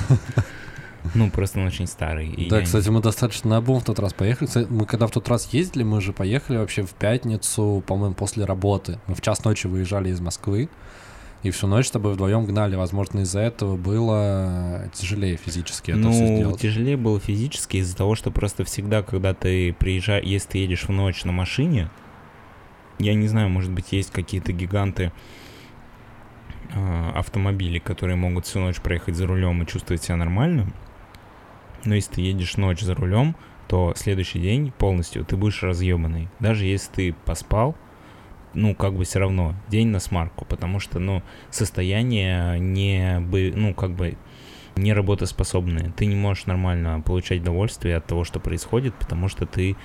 Ну, просто он очень старый. и Да, я не- кстати, мы достаточно на обум в тот раз поехали. Кстати, мы когда в тот раз ездили, мы же поехали вообще в пятницу, по-моему, после работы. Мы в час ночи выезжали из Москвы. И всю ночь с тобой вдвоем гнали. Возможно, из-за этого было тяжелее физически это все Ну, сделать. тяжелее было физически из-за того, что просто всегда, когда ты приезжаешь, если ты едешь в ночь на машине, я не знаю, может быть, есть какие-то гиганты э, автомобили, которые могут всю ночь проехать за рулем и чувствовать себя нормально. Но если ты едешь ночь за рулем, то следующий день полностью ты будешь разъебанный. Даже если ты поспал, ну, как бы все равно, день на смарку, потому что, ну, состояние не бы, ну, как бы не работоспособные. Ты не можешь нормально получать удовольствие от того, что происходит, потому что ты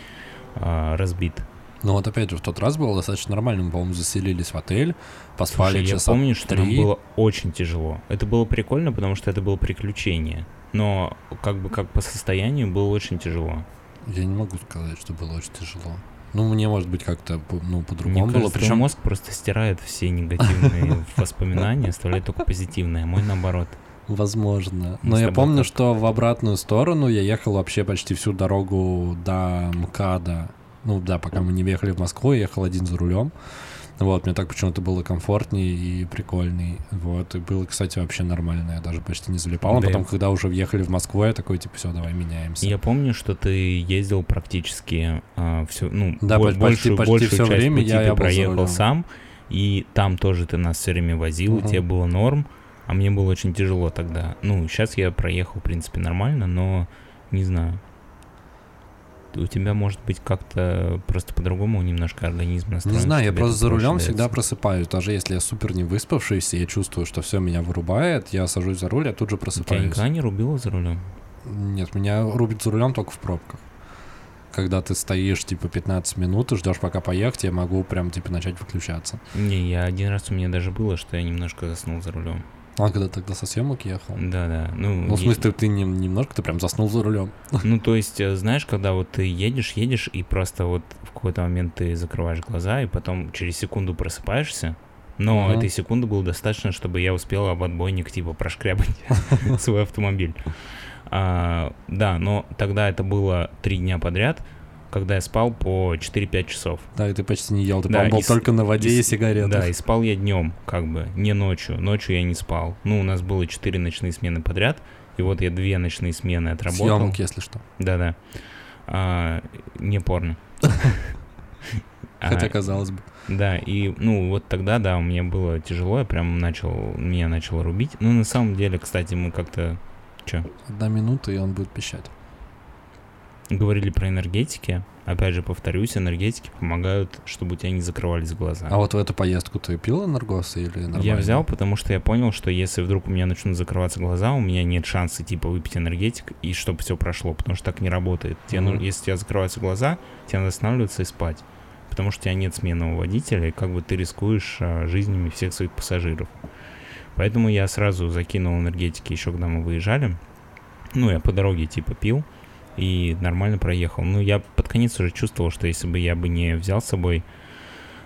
а, разбит. Ну вот опять же, в тот раз было достаточно нормально. Мы, по-моему, заселились в отель, поспали Слушай, я часа помню, что нам три. было очень тяжело. Это было прикольно, потому что это было приключение. Но как бы как по состоянию было очень тяжело. Я не могу сказать, что было очень тяжело. Ну, мне, может быть, как-то ну, по-другому было. Причем мозг просто стирает все негативные воспоминания, оставляет только позитивные, а мой наоборот. Возможно. Но я помню, что в обратную сторону я ехал вообще почти всю дорогу до МКАДа. Ну да, пока мы не въехали в Москву, я ехал один за рулем. Вот, мне так почему-то было комфортнее и прикольней. Вот, и было, кстати, вообще нормально. Я даже почти не залипал. А Да. потом, когда уже въехали в Москву, я такой, типа, все, давай меняемся. Я помню, что ты ездил практически все, ну, Да, бо- почти- большую, почти большую всё часть время пути я- ты я проехал сам, и там тоже ты нас все время возил, Мгм. тебе было норм, а мне было очень тяжело тогда. Ну, сейчас я проехал, в принципе, нормально, но не знаю. У тебя, может быть, как-то просто по-другому немножко организм настроен. Не знаю, я просто за рулем всегда просыпаюсь. Даже если я супер не выспавшийся, я чувствую, что все меня вырубает, я сажусь за руль, я тут же Тебя просыпаюсь. никогда не рубило за рулем? Нет, меня рубит за рулем только в пробках. Когда ты стоишь, типа, 15 минут и ждешь, пока поехать, я могу прям, типа, начать выключаться. Не, я один раз у меня даже было, что я немножко заснул за рулем. А когда тогда со съемок ехал? Да-да. Ну, Ну, в смысле, ты не- немножко, ты прям заснул за рулем. Ну, то есть, э, знаешь, когда вот ты едешь, едешь, и просто вот в какой-то момент ты закрываешь глаза, и потом через секунду просыпаешься, но Мгм. этой секунды было достаточно, чтобы я успел об отбойник, типа, прошкрябать свой автомобиль. А, Да, но тогда это было три дня подряд, когда я спал по 4-5 часов. Да, и ты почти не ел, ты, Да, был и только на воде и, с- сигаретах. Да, и спал я днем, как бы, не ночью. Ночью я не спал. Ну, у нас было 4 ночные смены подряд, и вот я две ночные смены отработал. Съемок, если что. Да-да. А, не порно. А, Хотя, казалось бы. Да, и, ну, вот тогда, да, мне было тяжело, я прям начал, меня начало рубить. Ну, на самом деле, кстати, мы как-то... Чё? Одна минута, и он будет пищать. Говорили про энергетики. Опять же, повторюсь, энергетики помогают, чтобы у тебя не закрывались глаза. А вот в эту поездку ты пил энергосы или нормально? Я взял, потому что я понял, что если вдруг у меня начнут закрываться глаза, у меня нет шанса типа выпить энергетик и чтобы все прошло, потому что так не работает. Тебе, ну, Мгм. если у тебя закрываются глаза, тебе надо останавливаться и спать. Потому что у тебя нет сменного водителя, и как бы ты рискуешь а, жизнями всех своих пассажиров. Поэтому я сразу закинул энергетики еще когда мы выезжали. Ну, я по дороге типа пил и нормально проехал. Ну, я под конец уже чувствовал, что если бы я бы не взял с собой,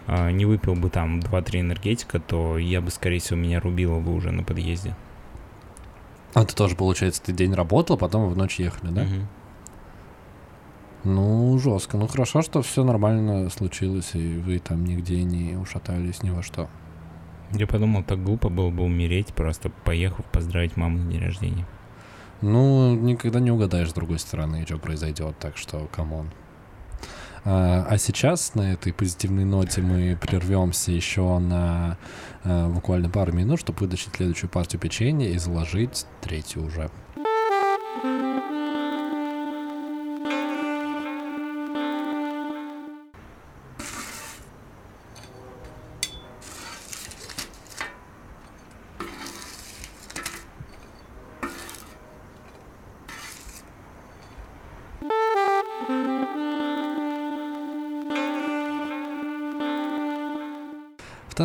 а, не выпил бы там 2-3 энергетика, то я бы, скорее всего, меня рубило бы уже на подъезде. А ты тоже, получается, ты день работал, потом в ночь ехали, да? Мгм. Ну, жестко. Ну, хорошо, что все нормально случилось, и вы там нигде не ушатались ни во что. Я подумал, так глупо было бы умереть, просто поехав поздравить маму на день рождения. Ну, никогда не угадаешь с другой стороны, что произойдет, так что, come on. А, а сейчас на этой позитивной ноте мы прервемся еще на а, буквально пару минут, чтобы вытащить следующую партию печенья и заложить третью уже.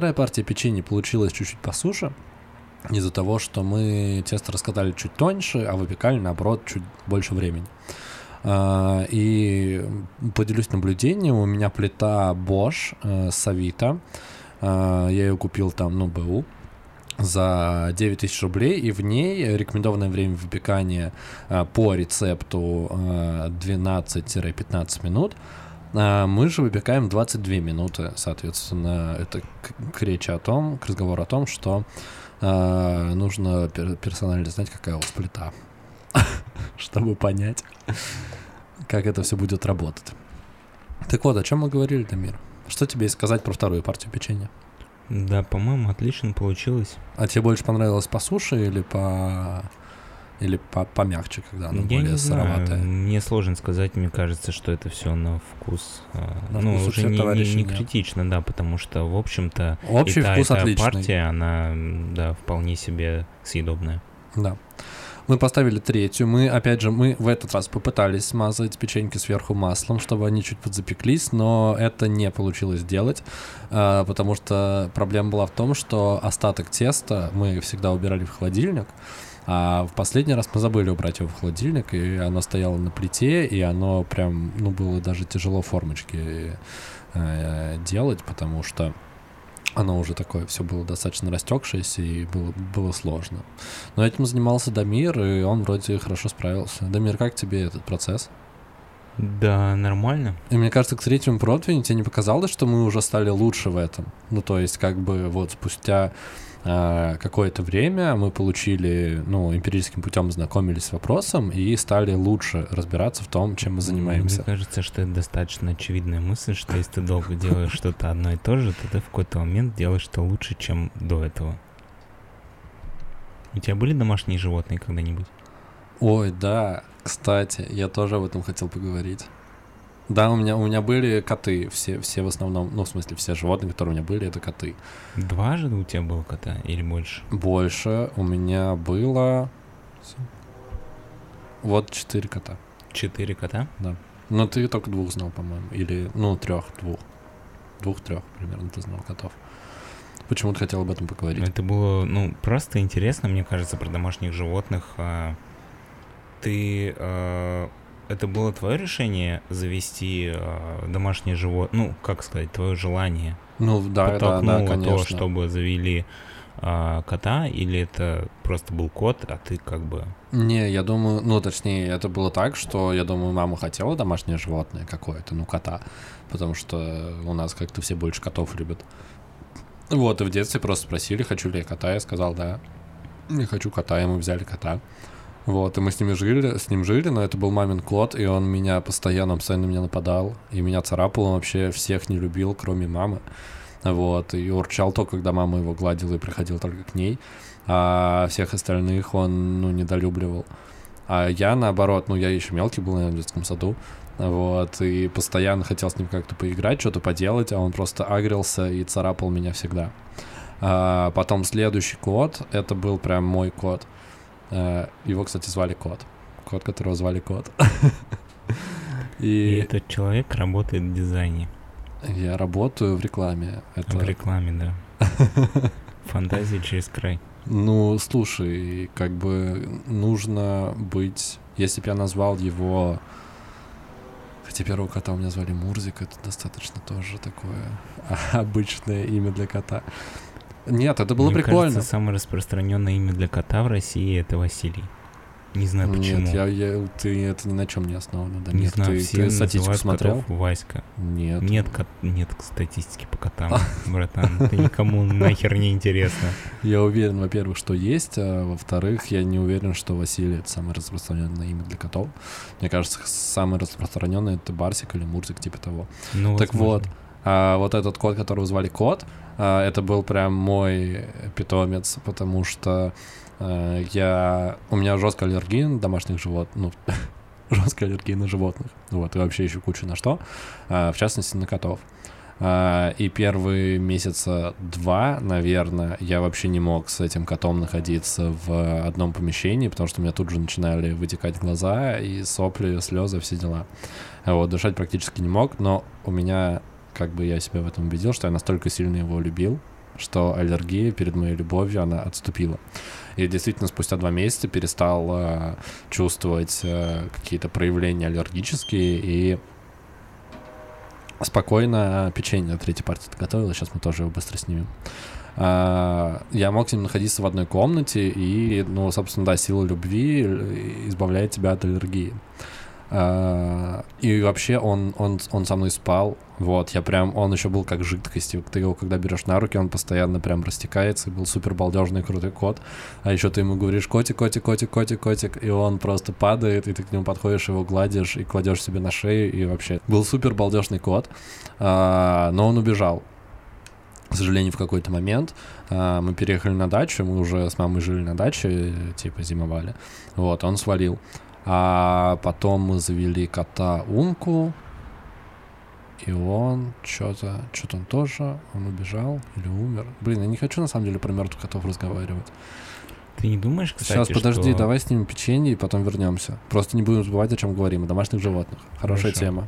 Вторая партия печенья получилась чуть-чуть по суше, из-за того, что мы тесто раскатали чуть тоньше, а выпекали, наоборот, чуть больше времени. А, И поделюсь наблюдением. У меня плита Bosch э, с Авито. А, Я ее купил там, ну, БУ за 9 тысяч рублей, и в ней рекомендованное время выпекания а, по рецепту а, 12-15 минут. А, Мы же выпекаем 22 минуты, соответственно, это к, к речи о том, к разговору о том, что а, нужно пер- персонально знать, какая у вас плита, чтобы понять, как это все будет работать. Так вот, о чем мы говорили, Дамир? Что тебе сказать про вторую партию печенья? Да, по-моему, отлично получилось. А тебе больше понравилось по суше или по или по помягче, когда оно Я более не знаю, сыроватое? мне сложно сказать, мне кажется, что это все на вкус. а, На ну, вкус уже не, не- не нет. критично, да, потому что, в общем-то, Общий и та, вкус и та отличный. партия, она, да, вполне себе съедобная. Да. Мы поставили третью. Мы, опять же, мы в этот раз попытались смазать печеньки сверху маслом, чтобы они чуть подзапеклись, но это не получилось сделать, а, потому что проблема была в том, что остаток теста мы всегда убирали в холодильник, а в последний раз мы забыли убрать его в холодильник, и оно стояло на плите, и оно прям, ну, было даже тяжело формочки э, делать, потому что оно уже такое все было достаточно растекшееся, и было, было сложно. Но этим занимался Дамир, и он вроде хорошо справился. Дамир, как тебе этот процесс? Да, нормально. И мне кажется, к третьему противню тебе не показалось, что мы уже стали лучше в этом. Ну, то есть, как бы вот спустя какое-то время мы получили, ну, эмпирическим путем знакомились с вопросом и стали лучше разбираться в том, чем мы занимаемся. Мне кажется, что это достаточно очевидная мысль, что если ты долго делаешь что-то одно и то же, то ты в какой-то момент делаешь это лучше, чем до этого. У тебя были домашние животные когда-нибудь? Ой, да, кстати, я тоже об этом хотел поговорить. Да, у меня, у меня были коты, все, все в основном, ну, в смысле, все животные, которые у меня были, это коты. Два же у тебя было кота или больше? Больше у меня было... Вот четыре кота. Четыре кота? Но ты только двух знал, по-моему. Или, ну, трех, двух. Двух-трех примерно ты знал котов. Почему ты хотел об этом поговорить? Это было, ну, просто интересно, мне кажется, про домашних животных. А, Ты, а, это было твое решение завести а, домашнее животное? Ну, как сказать, твое желание Ну, да, да, да, подтолкнуло конечно. то, чтобы завели а, кота, или это просто был кот, а ты как бы... Не, я думаю, ну, точнее, это было так, что, я думаю, мама хотела домашнее животное какое-то, ну, кота, потому что у нас как-то все больше котов любят. Вот, и в детстве просто спросили, хочу ли я кота, я сказал, да, я хочу кота, и мы взяли кота. Вот, и мы с ними жили, с ним жили, но это был мамин кот, и он меня постоянно, постоянно меня нападал, и меня царапал, он вообще всех не любил, кроме мамы. Вот, и урчал то, когда мама его гладила и приходил только к ней, а всех остальных он, ну, недолюбливал. А я, наоборот, ну, я еще мелкий был, наверное, в детском саду, вот, и постоянно хотел с ним как-то поиграть, что-то поделать, а он просто агрился и царапал меня всегда. А, потом следующий кот, это был прям мой кот. А, его, кстати, звали Кот. Кот, которого звали Кот. И И этот человек работает в дизайне. я работаю в рекламе. Это... В рекламе, да. Фантазии через край. Ну, слушай, как бы нужно быть... Если бы я назвал его... Хотя первого кота у меня звали Мурзик, это достаточно тоже такое обычное имя для кота. Нет, это было Мне прикольно. кажется, самое распространенное имя для кота в России это Василий. Не знаю почему. Нет, я, я, ты это ни на чем не основано. Да? Не Нет, знаю, ты, все ты статистику смотрел? котов Васька. Нет. Нет, кот- нет статистики по котам, братан. Это никому нахер не интересно. Я уверен, во-первых, что есть, а во-вторых, я не уверен, что Василий это самое распространенное имя для котов. Мне кажется, самое распространенное это Барсик или Мурзик, типа того. Ну, Так вот, а, вот этот кот, которого звали Кот, а, это был прям мой питомец, потому что а, я... У меня жесткая аллергия на домашних животных, ну, жесткая аллергия на животных, вот, и вообще еще куча на что, в частности, на котов. И первые месяца два, наверное, я вообще не мог с этим котом находиться в одном помещении, потому что у меня тут же начинали вытекать глаза и сопли, слезы, все дела. Вот, дышать практически не мог, но у меня, как бы я себя в этом убедил, что я настолько сильно его любил, что аллергия перед моей любовью, она отступила. И действительно, спустя два месяца перестал э, чувствовать э, какие-то проявления аллергические и спокойно печенье третьей партии готовила, сейчас мы тоже его быстро снимем. А, Я мог с ним находиться в одной комнате, и, ну, собственно, да, сила любви э, избавляет тебя от аллергии. А, И вообще он, он, он со мной спал, вот, я прям, он еще был как жидкость, ты его когда берешь на руки, он постоянно прям растекается, был супер балдежный крутой кот, а еще ты ему говоришь котик, котик, котик, котик, котик, и он просто падает, и ты к нему подходишь, его гладишь и кладешь себе на шею, и вообще был супер балдежный кот, А, но он убежал, к сожалению, в какой-то момент. А, мы переехали на дачу, мы уже с мамой жили на даче, типа зимовали, вот, он свалил. А потом мы завели кота Умку, и он что-то, что-то он тоже, он убежал или умер. Блин, я не хочу на самом деле про мертвых котов разговаривать. Ты не думаешь, кстати, Сейчас, подожди, что- давай снимем печенье и потом вернемся. Просто не будем забывать, о чем говорим, о домашних животных. Хорошая Хорошо. тема.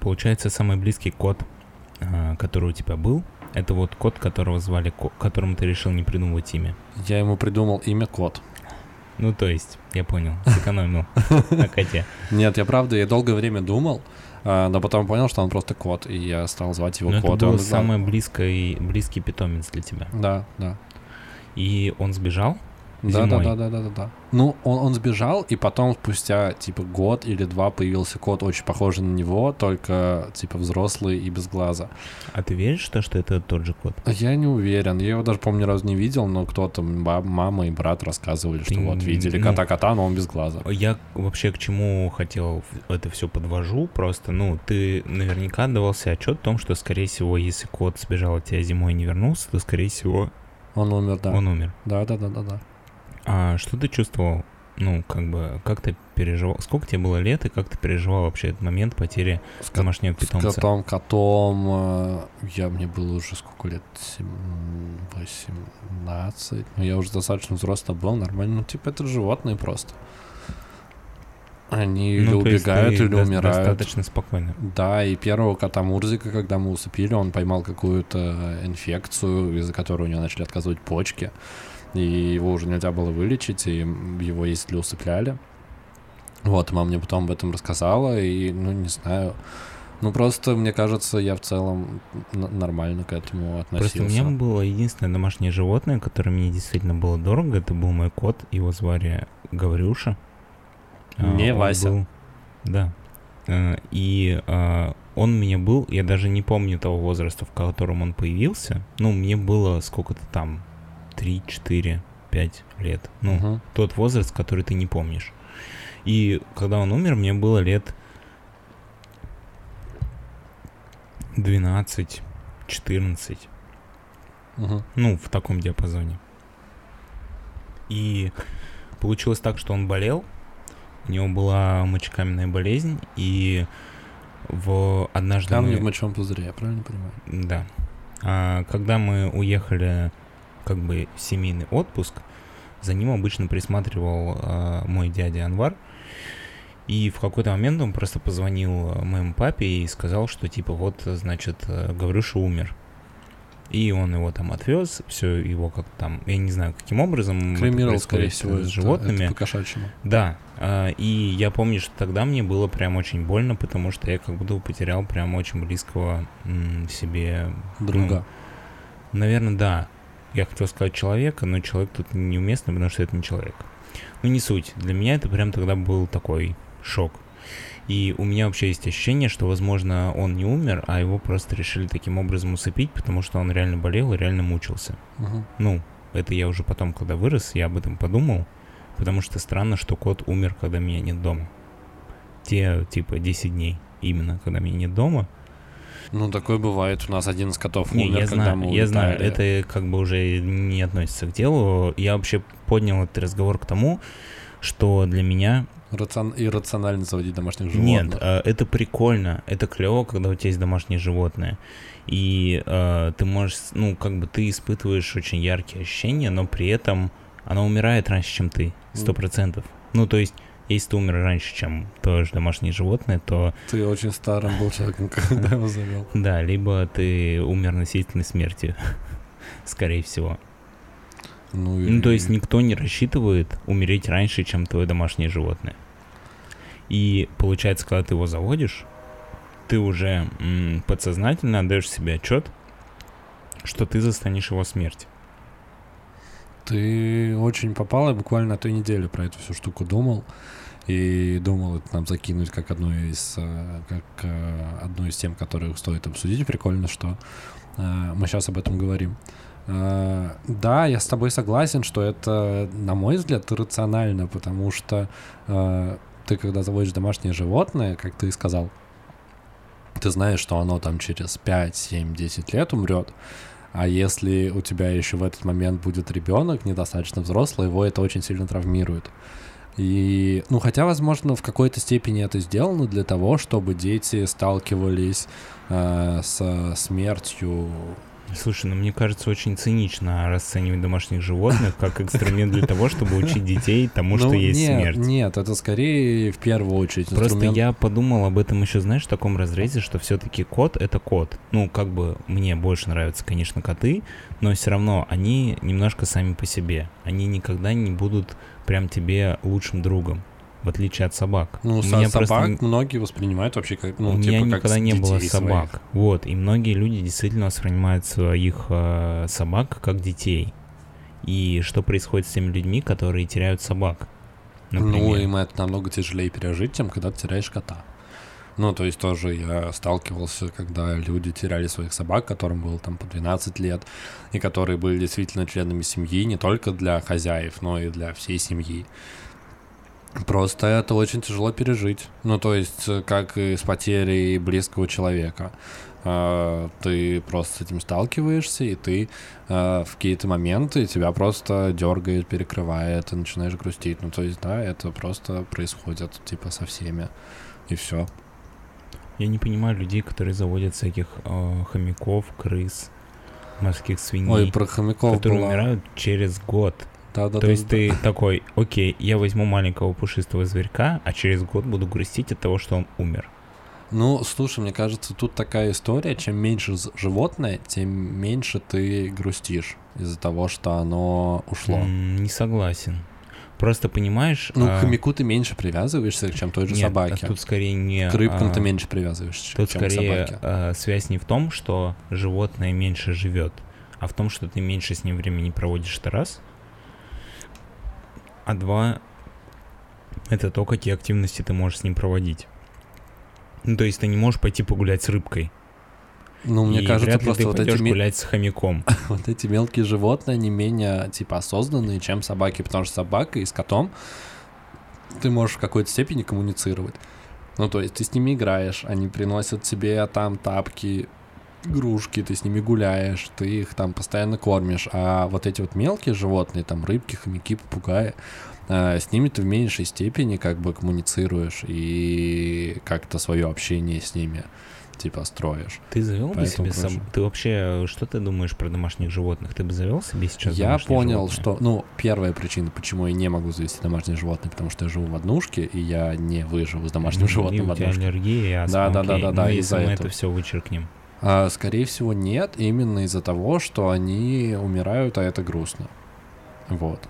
Получается, самый близкий кот, а, который у тебя был, это вот кот, которого звали, Ко- которому ты решил не придумывать имя. Я ему придумал имя Кот. Ну, то есть, я понял, сэкономил на коте. Нет, я правда, я долгое время думал, а, но потом понял, что он просто кот, и я стал звать его Но это Кот. и был он самый близкий, близкий питомец для тебя. Да, да. И он сбежал? Да, да, да, да, да, да, да. Ну, он, он сбежал, и потом спустя, типа, год или два появился кот, очень похожий на него, только, типа, взрослый и без глаза. А ты веришь, что, что это тот же кот? Я не уверен. Я его даже, помню, ни разу не видел, но кто-то, мама и брат рассказывали, что Ты вот видели ну- кота-кота, но он без глаза. Я вообще к чему хотел это все подвожу, просто, ну, ты наверняка отдавал себе отчет о том, что, скорее всего, если кот сбежал от тебя зимой и не вернулся, то, скорее всего, Он умер, да. он умер. Да, да, да, да, да. А что ты чувствовал? Ну, как бы, как ты переживал? Сколько тебе было лет и как ты переживал вообще этот момент потери С, домашнего с питомца? котом, котом, э, я, мне было уже сколько лет? Сем- 18. Ну, я уже достаточно взрослый был, нормально. Ну, типа, это животные просто. Они или Ну, есть убегают, или дос- умирают. Достаточно спокойно. Да, и первого кота Мурзика, когда мы усыпили, он поймал какую-то инфекцию, из-за которой у него начали отказывать почки. И его уже нельзя было вылечить, и его, если усыпляли. Вот, мама мне потом об этом рассказала, и, ну, не знаю. Ну, просто, мне кажется, я в целом нормально к этому Просто у относился. меня было единственное домашнее животное, которое мне действительно было дорого. Это был мой кот. Его звали Гаврюша. А, Не он Вася. был- Да. Э, И а, он у меня был, я даже не помню того возраста, в котором он появился. Ну, мне было сколько-то там, 3, 4, 5 лет. Ну, Мгм. тот возраст, который ты не помнишь. И когда он умер, мне было лет 12, 14. Мгм. Ну, в таком диапазоне. И получилось так, что он болел, у него была мочекаменная болезнь, и в однажды Камни мы- в мочевом пузыре, я правильно понимаю? Да. А когда мы уехали как бы семейный отпуск, за ним обычно присматривал а, мой дядя Анвар. И в какой-то момент он просто позвонил а, моему папе и сказал, что типа вот, значит, э, Гаврюша умер. И он его там отвез, все его как там, я не знаю, каким образом это Кремировал, скорее происходит всего, с это- животными. это по-кошачьему. Да, а, и я помню, что тогда мне было прям очень больно, потому что я как будто потерял прям очень близкого себе Друга. Наверное, да. Я хотел сказать человека, но человек тут неуместный, потому что это не человек. Ну, не суть. Для меня это прям тогда был такой шок. И у меня вообще есть ощущение, что, возможно, он не умер, а его просто решили таким образом усыпить, потому что он реально болел и реально мучился. Мгм. Ну, это я уже потом, когда вырос, я об этом подумал, потому что странно, что кот умер, когда меня нет дома. Те, типа, 10 дней именно, когда меня нет дома, Ну, такое бывает. У нас один из котов Не, умер, я когда знаю, мы я знаю, улетали. это как бы уже не относится к делу. Я вообще поднял этот разговор к тому, что для меня Рацион- Иррационально заводить домашних животных. нет, а, это прикольно, это клево, когда у тебя есть домашнее животное, и а, ты можешь, ну как бы ты испытываешь очень яркие ощущения, но при этом оно умирает раньше, чем ты, сто процентов. Ну то есть, если ты умер раньше, чем твое же домашнее животное, то Ты очень старым был человеком, когда его завел. да, либо ты умер насильственной смертью, скорее всего. Ну, Ну, то есть и- никто не рассчитывает умереть раньше, чем твое домашнее животное. И получается, когда ты его заводишь, ты уже м, подсознательно отдаешь себе отчет, что ты застанешь его смерть. Ты очень попал, я буквально на той неделе про эту всю штуку думал. И думал это нам закинуть как одну из, э, как э, одну из тем, которые стоит обсудить. Прикольно, что э, мы сейчас об этом говорим. Да, я с тобой согласен, что это, на мой взгляд, иррационально, потому что ты, когда заводишь домашнее животное, как ты и сказал, ты знаешь, что оно там через 5, 7, 10 лет умрет, а если у тебя еще в этот момент будет ребенок недостаточно взрослый, его это очень сильно травмирует. И, ну, хотя, возможно, в какой-то степени это сделано для того, чтобы дети сталкивались э, с смертью. Слушай, ну мне кажется, очень цинично расценивать домашних животных как инструмент для того, чтобы учить детей тому, что Ну, есть смерть. Нет, это скорее в первую очередь Просто я подумал об этом еще, знаешь, в таком разрезе, что все-таки кот это кот. Ну, как бы мне больше нравятся, конечно, коты, но все равно они немножко сами по себе. Они никогда не будут прям тебе лучшим другом, в отличие от собак. Ну, У меня собак просто- многие воспринимают вообще как, ну, у типа, меня как никогда не было детей своих. собак. Вот, и многие люди действительно воспринимают своих э, собак как детей. И что происходит с теми людьми, которые теряют собак? Ну, Например. им это намного тяжелее пережить, чем когда ты теряешь кота. Ну, то есть тоже я сталкивался, когда люди теряли своих собак, которым было там по 12 лет, и которые были действительно членами семьи не только для хозяев, но и для всей семьи. Просто это очень тяжело пережить. Ну, то есть, э, как и с потерей близкого человека. А, Ты просто с этим сталкиваешься, и ты э, в какие-то моменты тебя просто дергает, перекрывает, ты начинаешь грустить. Ну, то есть, да, это просто происходит, типа, со всеми. И все. Я не понимаю людей, которые заводят всяких э, хомяков, крыс, морских свиней, Ой, про хомяков которые было. умирают через год. Да, да, То да, есть да. ты такой, окей, я возьму маленького пушистого зверька, а через год буду грустить от того, что он умер. Ну, слушай, мне кажется, тут такая история, чем меньше животное, тем меньше ты грустишь из-за того, что оно ушло. Не согласен. Просто понимаешь... Ну, а, к хомяку ты меньше привязываешься, чем той же нет, собаке. тут скорее не... К рыбкам а, ты меньше привязываешься, Тут чем к скорее собаке. а, связь не в том, что животное меньше живет, а в том, что ты меньше с ним времени проводишь, это раз. А два, это то, какие активности ты можешь с ним проводить. Ну, то есть ты не можешь пойти погулять с рыбкой. Ну, мне и кажется, вряд ли просто ты вот эти, гулять с хомяком. вот эти мелкие животные, они менее, типа, осознанные, чем собаки, потому что собака и с котом ты можешь в какой-то степени коммуницировать. Ну, то есть ты с ними играешь, они приносят тебе там тапки, игрушки, ты с ними гуляешь, ты их там постоянно кормишь, а вот эти вот мелкие животные, там рыбки, хомяки, попугаи, э, с ними ты в меньшей степени как бы коммуницируешь и как-то свое общение с ними типа строишь. Ты завел бы себе проще. Ты вообще, что ты думаешь про домашних животных? Ты бы завел себе сейчас Я понял, животное? что, ну, первая причина, почему я не могу завести домашнее животное, потому что я живу в однушке, и я не выживу с домашним Ну, животным в и тебя однушке. аллергия и астма, Да, да, да, да, да, Ну, из-за если мы этого. это все вычеркнем. А, скорее всего, нет, именно из-за того, что они умирают, а это грустно. Вот.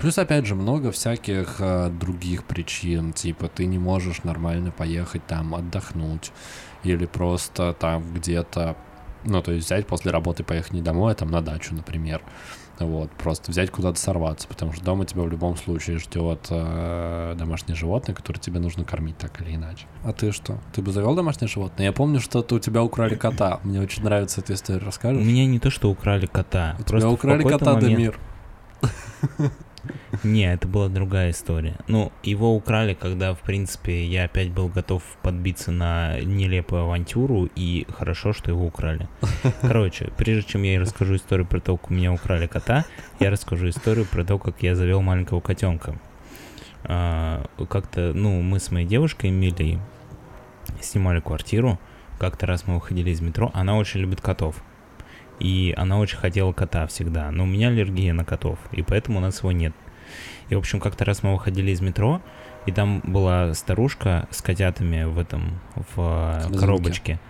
Плюс, опять же, много всяких а, других причин, типа ты не можешь нормально поехать там отдохнуть, или просто там где-то, ну, то есть взять после работы поехать не домой, а там на дачу, например. Вот, просто взять куда-то сорваться, потому что дома тебя в любом случае ждет э, домашнее животное, которое тебе нужно кормить так или иначе. А ты что? Ты бы завел домашнее животное? Я помню, что у тебя украли кота. Мне очень нравится эта история. У Расскажешь? меня не то, что украли кота. У просто тебя украли кота, момент- Дамир. Не, это была другая история. Ну, его украли, когда, в принципе, я опять был готов подбиться на нелепую авантюру, и хорошо, что его украли. Короче, прежде чем я расскажу историю про то, как у меня украли кота, я расскажу историю про то, как я завел маленького котенка. А, Как-то, ну, мы с моей девушкой Эмилией снимали квартиру. Как-то раз мы выходили из метро. Она очень любит котов. И она очень хотела кота всегда. Но у меня аллергия на котов, и поэтому у нас его нет. И, в общем, как-то раз мы выходили из метро, и там была старушка с котятами в этом, в э, Корзинке. коробочке.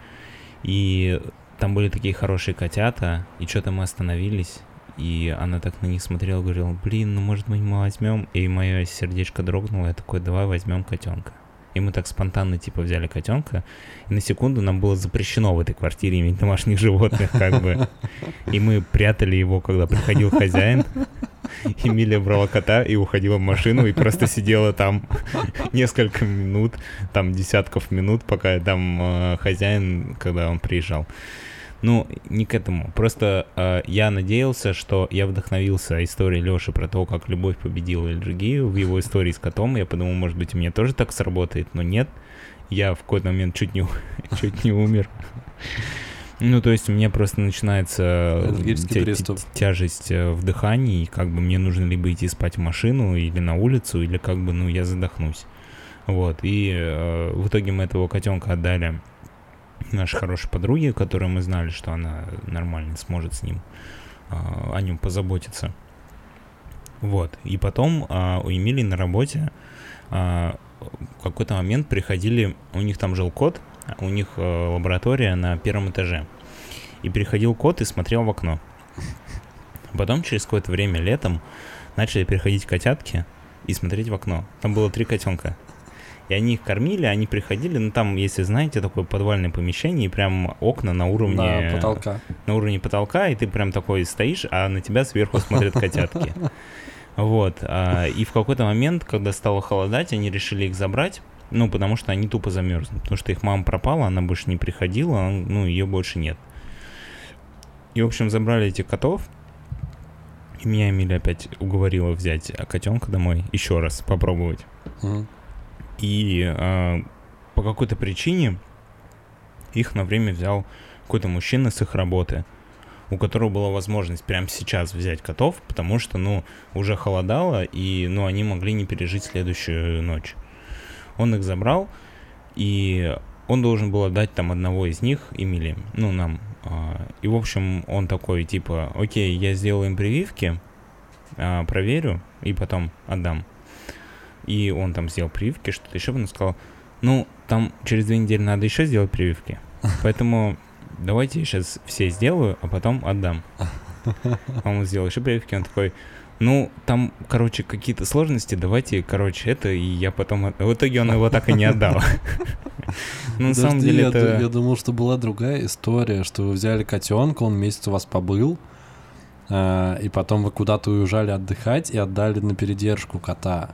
И там были такие хорошие котята, и что-то мы остановились, и она так на них смотрела, говорила, блин, ну может мы возьмем, и мое сердечко дрогнуло, я такой, давай возьмем котенка. И мы так спонтанно типа взяли котенка, и на секунду нам было запрещено в этой квартире иметь домашних животных, как бы. И мы прятали его, когда приходил хозяин. Эмилия брала кота и уходила в машину и просто сидела там несколько минут, там десятков минут, пока там э, хозяин, когда он приезжал. Ну, не к этому. Просто э, я надеялся, что я вдохновился историей Лёши про то, как любовь победила аллергию в его истории с котом. Я подумал, может быть, у меня тоже так сработает, но нет. Я в какой-то момент чуть не, чуть не умер. Ну, то есть у меня просто начинается Аллергический тя- тяжесть э, в дыхании, и как бы мне нужно либо идти спать в машину или на улицу, или как бы, ну, я задохнусь. Вот, и э, в итоге мы этого котенка отдали нашей хорошей подруге, которой мы знали, что она нормально сможет с ним э, о нем позаботиться. Вот, и потом э, у Эмилии на работе э, в какой-то момент приходили, у них там жил кот, у них э, лаборатория на первом этаже. И приходил кот и смотрел в окно. Потом через какое-то время летом начали приходить котятки и смотреть в окно. Там было три котенка. И они их кормили, они приходили, ну там, если знаете, такое подвальное помещение, и прям окна на уровне, На потолка. на уровне потолка, и ты прям такой стоишь, а на тебя сверху смотрят котятки. Вот. а, И в какой-то момент, когда стало холодать, они решили их забрать. Ну, потому что они тупо замерзнут. Потому что их мама пропала, она больше не приходила, ну, ее больше нет. И, в общем, забрали этих котов. И меня Эмилия опять уговорила взять котенка домой еще раз попробовать. Мгм. И а, по какой-то причине их на время взял какой-то мужчина с их работы, у которого была возможность прямо сейчас взять котов, потому что, ну, уже холодало, и, ну, они могли не пережить следующую ночь. Он их забрал, и он должен был отдать там одного из них, Эмили, ну, нам. А, И, в общем, он такой, типа, окей, я сделаю им прививки, а, проверю, и потом отдам. И он там сделал прививки, что-то еще, потом сказал, ну, там через две недели надо еще сделать прививки, поэтому давайте я сейчас все сделаю, а потом отдам. А он сделал еще прививки, он такой, ну, там, короче, какие-то сложности, давайте, короче, это, и я потом... от- В итоге он его так и не отдал. Ну, на самом деле это... я думал, что была другая история, что вы взяли котенка, он месяц у вас побыл, а, и потом вы куда-то уезжали отдыхать и отдали на передержку кота.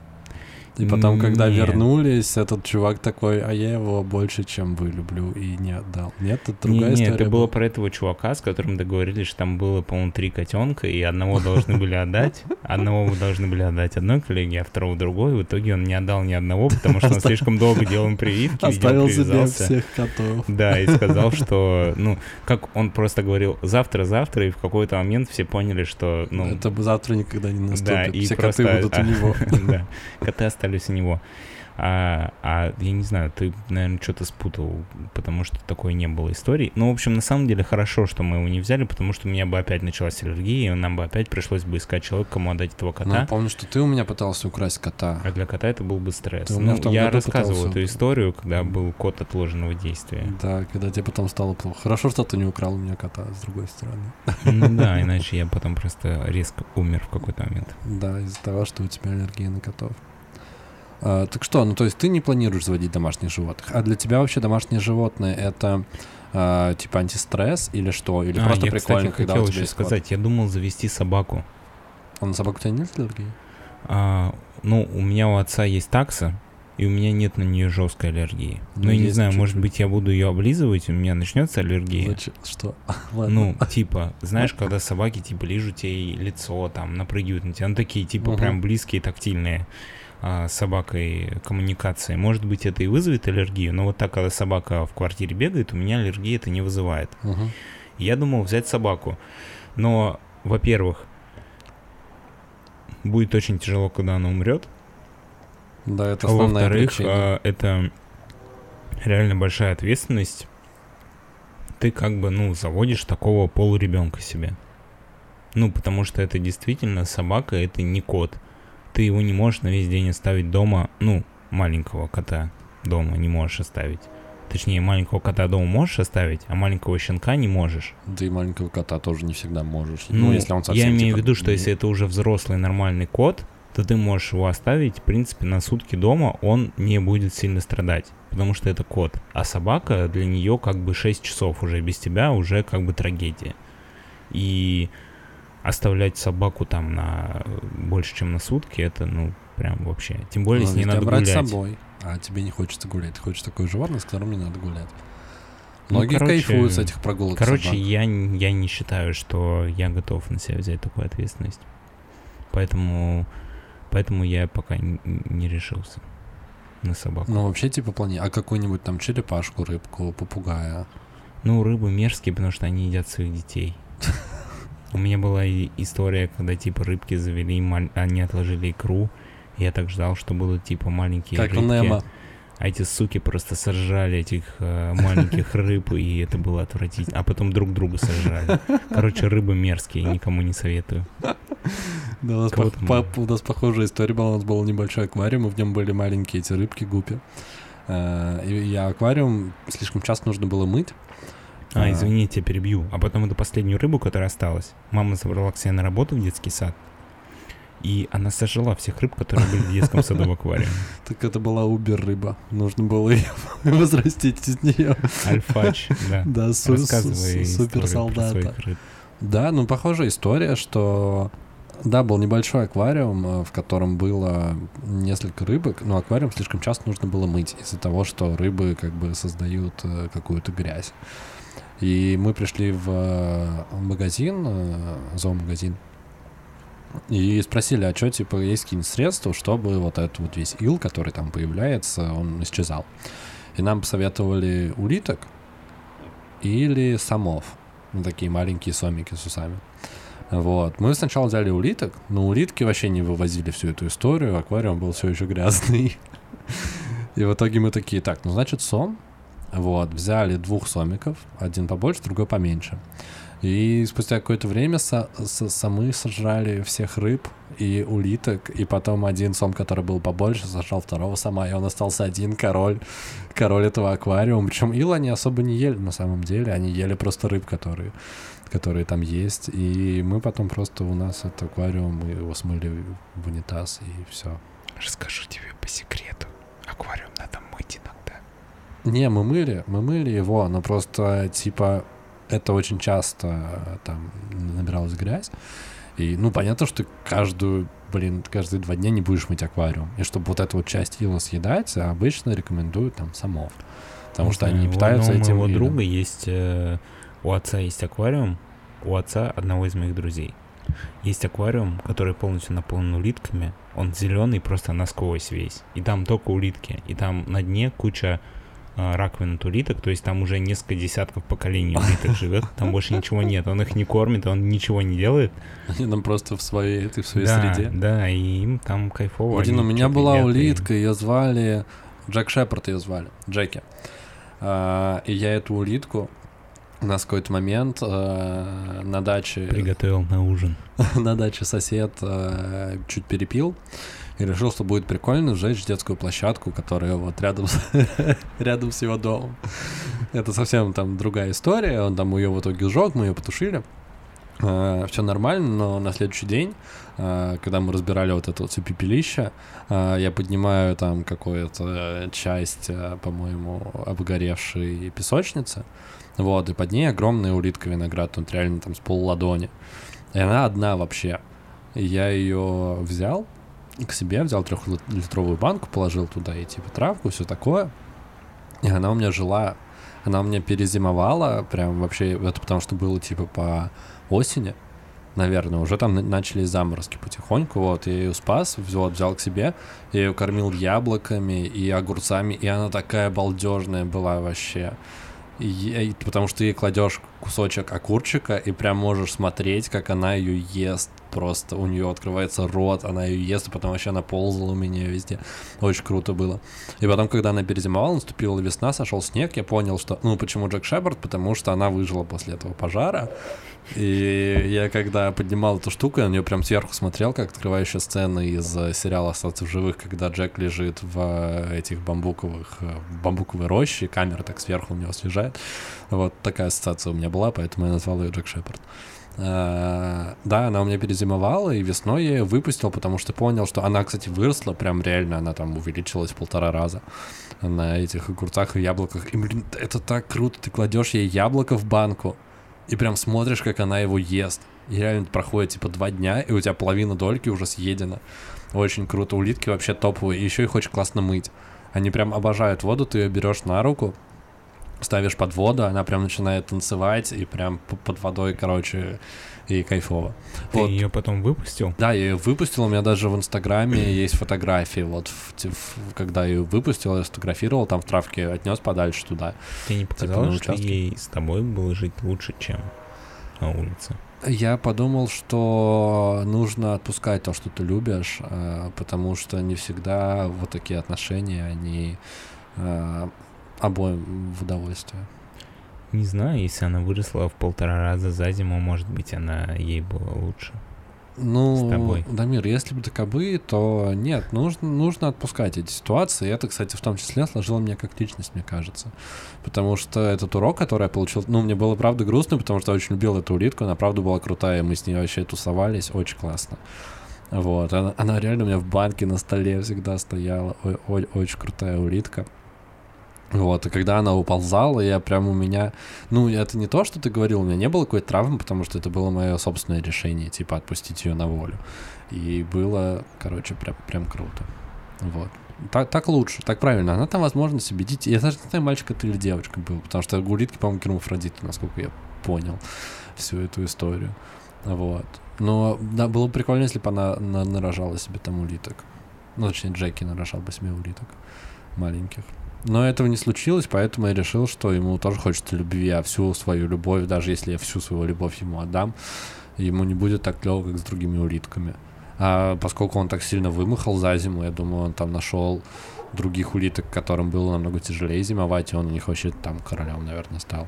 И потом, когда Нет. вернулись, этот чувак такой, а я его больше, чем вы люблю, и не отдал. Нет, это Не, другая не, история это было про этого чувака, с которым договорились, что там было, по-моему, три котенка, и одного должны были отдать, одного вы должны были отдать одной коллеге, а второго другой. В итоге он не отдал ни одного, потому что он слишком долго делал прививки, Оставил себе всех котов. Да, и сказал, что, ну, как он просто говорил, завтра-завтра, и в какой-то момент все поняли, что, ну, это бы завтра никогда не наступит. Все коты будут у него. Да, коты остались у него. А, а я не знаю, ты, наверное, что-то спутал, потому что такой не было истории. Ну, в общем, на самом деле хорошо, что мы его не взяли, потому что у меня бы опять началась аллергия, и нам бы опять пришлось бы искать человека, кому отдать этого Ну, я кота. помню, что ты у меня пытался украсть кота. А для кота это был бы стресс. Ты Ну, я рассказывал пытался эту историю, когда был кот отложенного действия. Да, когда тебе потом стало плохо. Хорошо, что ты не украл у меня кота, с другой стороны. Ну да, иначе я потом просто резко умер в какой-то момент. Да, из-за того, что у тебя аллергия на котов. А, так что, ну то есть ты не планируешь заводить домашних животных, а для тебя вообще домашние животные это а, типа антистресс или что? Или А, просто я, прикольно, кстати, когда хотел у тебя еще сказать, я думал завести собаку. А на собаку у тебя нет аллергии? А, ну, у меня у отца есть такса, и у меня нет на нее жесткой аллергии. Ну, Ну, я не знаю, может чуть-чуть. быть, я буду ее облизывать, у меня начнется аллергия. Зачем? Что? Ладно. Ну, типа, знаешь, когда собаки, типа, лижут тебе лицо, там, напрыгивают на тебя, ну, такие, типа, Мгм. прям близкие, тактильные а, собакой коммуникации. Может быть, это и вызовет аллергию, но вот так, когда собака в квартире бегает, у меня аллергии это не вызывает. Мгм. Я думал взять собаку. Но, во-первых, будет очень тяжело, когда она умрет. Да, это А основная во-вторых, причина. это реально большая ответственность. Ты как бы, ну, заводишь такого полуребенка себе. Ну, потому что это действительно собака, это не кот. Ты его не можешь на весь день оставить дома, ну, маленького кота дома не можешь оставить. Точнее, маленького кота дома можешь оставить, а маленького щенка не можешь. Да и маленького кота тоже не всегда можешь. Ну, Ну, если он совсем я имею в типа, виду, что если это уже взрослый нормальный кот, то ты можешь его оставить, в принципе, на сутки дома, он не будет сильно страдать, потому что это кот. А собака для нее как бы 6 часов уже без тебя уже как бы трагедия. И оставлять собаку там на э, больше, чем на сутки, это, ну, прям вообще. Тем более, Ну, с ней надо брать гулять. с собой, а тебе не хочется гулять. Ты хочешь такое животное, с которым не надо гулять. Ну, Многие короче, кайфуют с этих прогулок. Короче, собак. я, я не считаю, что я готов на себя взять такую ответственность. Поэтому, поэтому я пока не решился на собаку. Ну, вообще, типа, плани... А какую-нибудь там черепашку, рыбку, попугая? Ну, рыбы мерзкие, потому что они едят своих детей. У меня была и история, когда типа рыбки завели, маль- они отложили икру. Я так ждал, что будут типа маленькие Как рыбки. Немо. А эти суки просто сожрали этих э, маленьких рыб, и это было отвратительно. А потом друг друга сожрали. Короче, рыбы мерзкие, никому не советую. Да, у нас, пох- по- у нас похожая история была. У нас был небольшой аквариум, и в нем были маленькие эти рыбки, гупи. Э, И я аквариум слишком часто нужно было мыть. А, А. извини, я тебя перебью. А потом эту последнюю рыбу, которая осталась, мама забрала к себе на работу в детский сад, и она сожрала всех рыб, которые были в детском саду в аквариуме. Так это была убер-рыба. Нужно было ее возрастить из нее. Альфач, да. Да, су- Рассказывай су- супер историю про своих солдата. рыб. Да, ну похожая история, что да, был небольшой аквариум, э, в котором было несколько рыбок, но аквариум слишком часто нужно было мыть из-за того, что рыбы как бы создают э, какую-то грязь. И мы пришли в э, магазин, э, зоомагазин, и спросили, а что, типа, есть какие-нибудь средства, чтобы вот этот вот весь ил, который там появляется, он исчезал. И нам посоветовали улиток или самов. Ну, такие маленькие сомики с усами. Вот. Мы сначала взяли улиток, но улитки вообще не вывозили всю эту историю, аквариум был все еще грязный. И в итоге мы такие, так, ну значит сом. Вот, взяли двух сомиков, один побольше, другой поменьше. И спустя какое-то время со- со- самы сожрали всех рыб и улиток, и потом один сом, который был побольше, сожрал второго сама, и он остался один король, король этого аквариума. Причем ил они особо не ели на самом деле, они ели просто рыб, которые, которые там есть. И мы потом просто у нас этот аквариум, мы его смыли в унитаз, и все. Расскажу тебе по секрету. Аквариум надо мыть. Не, мы мыли, мы мыли его, но просто, типа, это очень часто э, там набиралась грязь. И, ну, понятно, что каждую блин, каждые два дня не будешь мыть аквариум. И чтобы вот эту вот часть ила съедать, обычно рекомендуют там самов. Потому Не что знаю, они у питаются одного этим моего видом. друга есть... э, у отца есть аквариум, у отца одного из моих друзей. Есть аквариум, который полностью наполнен улитками. Он зеленый просто насквозь весь. И там только улитки. И там на дне куча раковин от улиток. То есть там уже несколько десятков поколений улиток живет. Там больше ничего нет. Он их не кормит, он ничего не делает. Они там просто в своей, ты в своей да, среде. да, и им там кайфово. Один, у меня была едят и- улитка, ее звали... Джек Шепард ее звали, Джеки. А, и я эту улитку у нас какой-то момент э, на даче... Приготовил на ужин. на даче сосед э, чуть перепил и решил, что будет прикольно сжечь детскую площадку, которая вот рядом с, рядом с его домом. Это совсем там другая история. Он там ее в итоге сжег, мы ее потушили. все нормально, но на следующий день, э, когда мы разбирали вот это вот все пепелище, э, я поднимаю там какую-то часть, по-моему, обгоревшей песочницы, вот, и под ней огромная улитка виноград, вот реально там с полладони. И она одна вообще. Я ее взял к себе, взял трехлитровую банку, положил туда и типа травку, все такое. И она у меня жила, она у меня перезимовала, прям вообще, это потому что было типа по осени, наверное, уже там на- начались заморозки потихоньку, вот, я ее спас, взял, взял к себе, я ее кормил яблоками и огурцами, и она такая балдежная была вообще. И и потому что ей кладешь кусочек огурчика и прям можешь смотреть, как она ее ест. Просто у нее открывается рот, она ее ест, и потом вообще она ползала у меня везде. Очень круто было. И потом, когда она перезимовала, наступила весна, сошел снег, я понял, что... Ну, почему Джек Шепард? Потому что она выжила после этого пожара. И я когда поднимал эту штуку, я на нее прям сверху смотрел, как открывающая сцена из э, сериала «Остаться в живых», когда Джек лежит в э, этих бамбуковых, э, бамбуковой роще, камера так сверху у него съезжает. Вот такая ассоциация у меня была, поэтому я назвал ее Джек Шепард. А, Да, она у меня перезимовала, и весной я ее выпустил, потому что понял, что она, кстати, выросла, прям реально, она там увеличилась полтора раза на этих огурцах и яблоках. И, блин, это так круто, ты кладешь ей яблоко в банку, и прям смотришь, как она его ест. И реально проходит типа два дня, и у тебя половина дольки уже съедена. Очень круто. Улитки вообще топовые. И еще их очень классно мыть. Они прям обожают воду, ты ее берешь на руку, ставишь под воду, она прям начинает танцевать, и прям под водой, короче, и кайфово. Ты Вот. ее потом выпустил? Да, я ее выпустил, у меня даже в Инстаграме есть фотографии, вот, в в- когда я ее выпустил, я сфотографировал, там в травке отнес подальше туда. Тебе не Типа показалось, на что ей с тобой было жить лучше, чем на улице? Я подумал, что нужно отпускать то, что ты любишь, э, потому что не всегда вот такие отношения, они э, обоим в удовольствие. Не знаю, если она выросла в полтора раза за зиму, может быть, она ей было лучше. Ну, С тобой. Дамир, если бы таковы, то нет, нужно, нужно отпускать эти ситуации. И это, кстати, в том числе сложило меня как личность, мне кажется. Потому что этот урок, который я получил, ну, мне было правда грустно, потому что я очень любил эту улитку, она правда была крутая, мы с ней вообще тусовались, очень классно. Вот, она, она реально у меня в банке на столе всегда стояла, Ой, ой- очень крутая улитка. Вот, и когда она уползала, я прям у меня... Ну, это не то, что ты говорил, у меня не было какой-то травмы, потому что это было мое собственное решение, типа, отпустить ее на волю. И было, короче, прям, прям круто. Вот. Так, так лучше, так правильно. Она там, возможно, себе детей. Я даже не знаю, мальчик это или девочка был, потому что улитки, по-моему, гермафродиты, насколько я понял всю эту историю. Вот. Но да, было бы прикольно, если бы она на- нарожала себе там улиток. Ну, точнее, Джеки нарожал бы себе улиток маленьких. Но этого не случилось, поэтому я решил, что ему тоже хочется любви, а всю свою любовь, даже если я всю свою любовь ему отдам, ему не будет так клево, как с другими улитками. А поскольку он так сильно вымахал за зиму, я думаю, он там нашел других улиток, которым было намного тяжелее зимовать, и он у них вообще там королем, наверное, стал.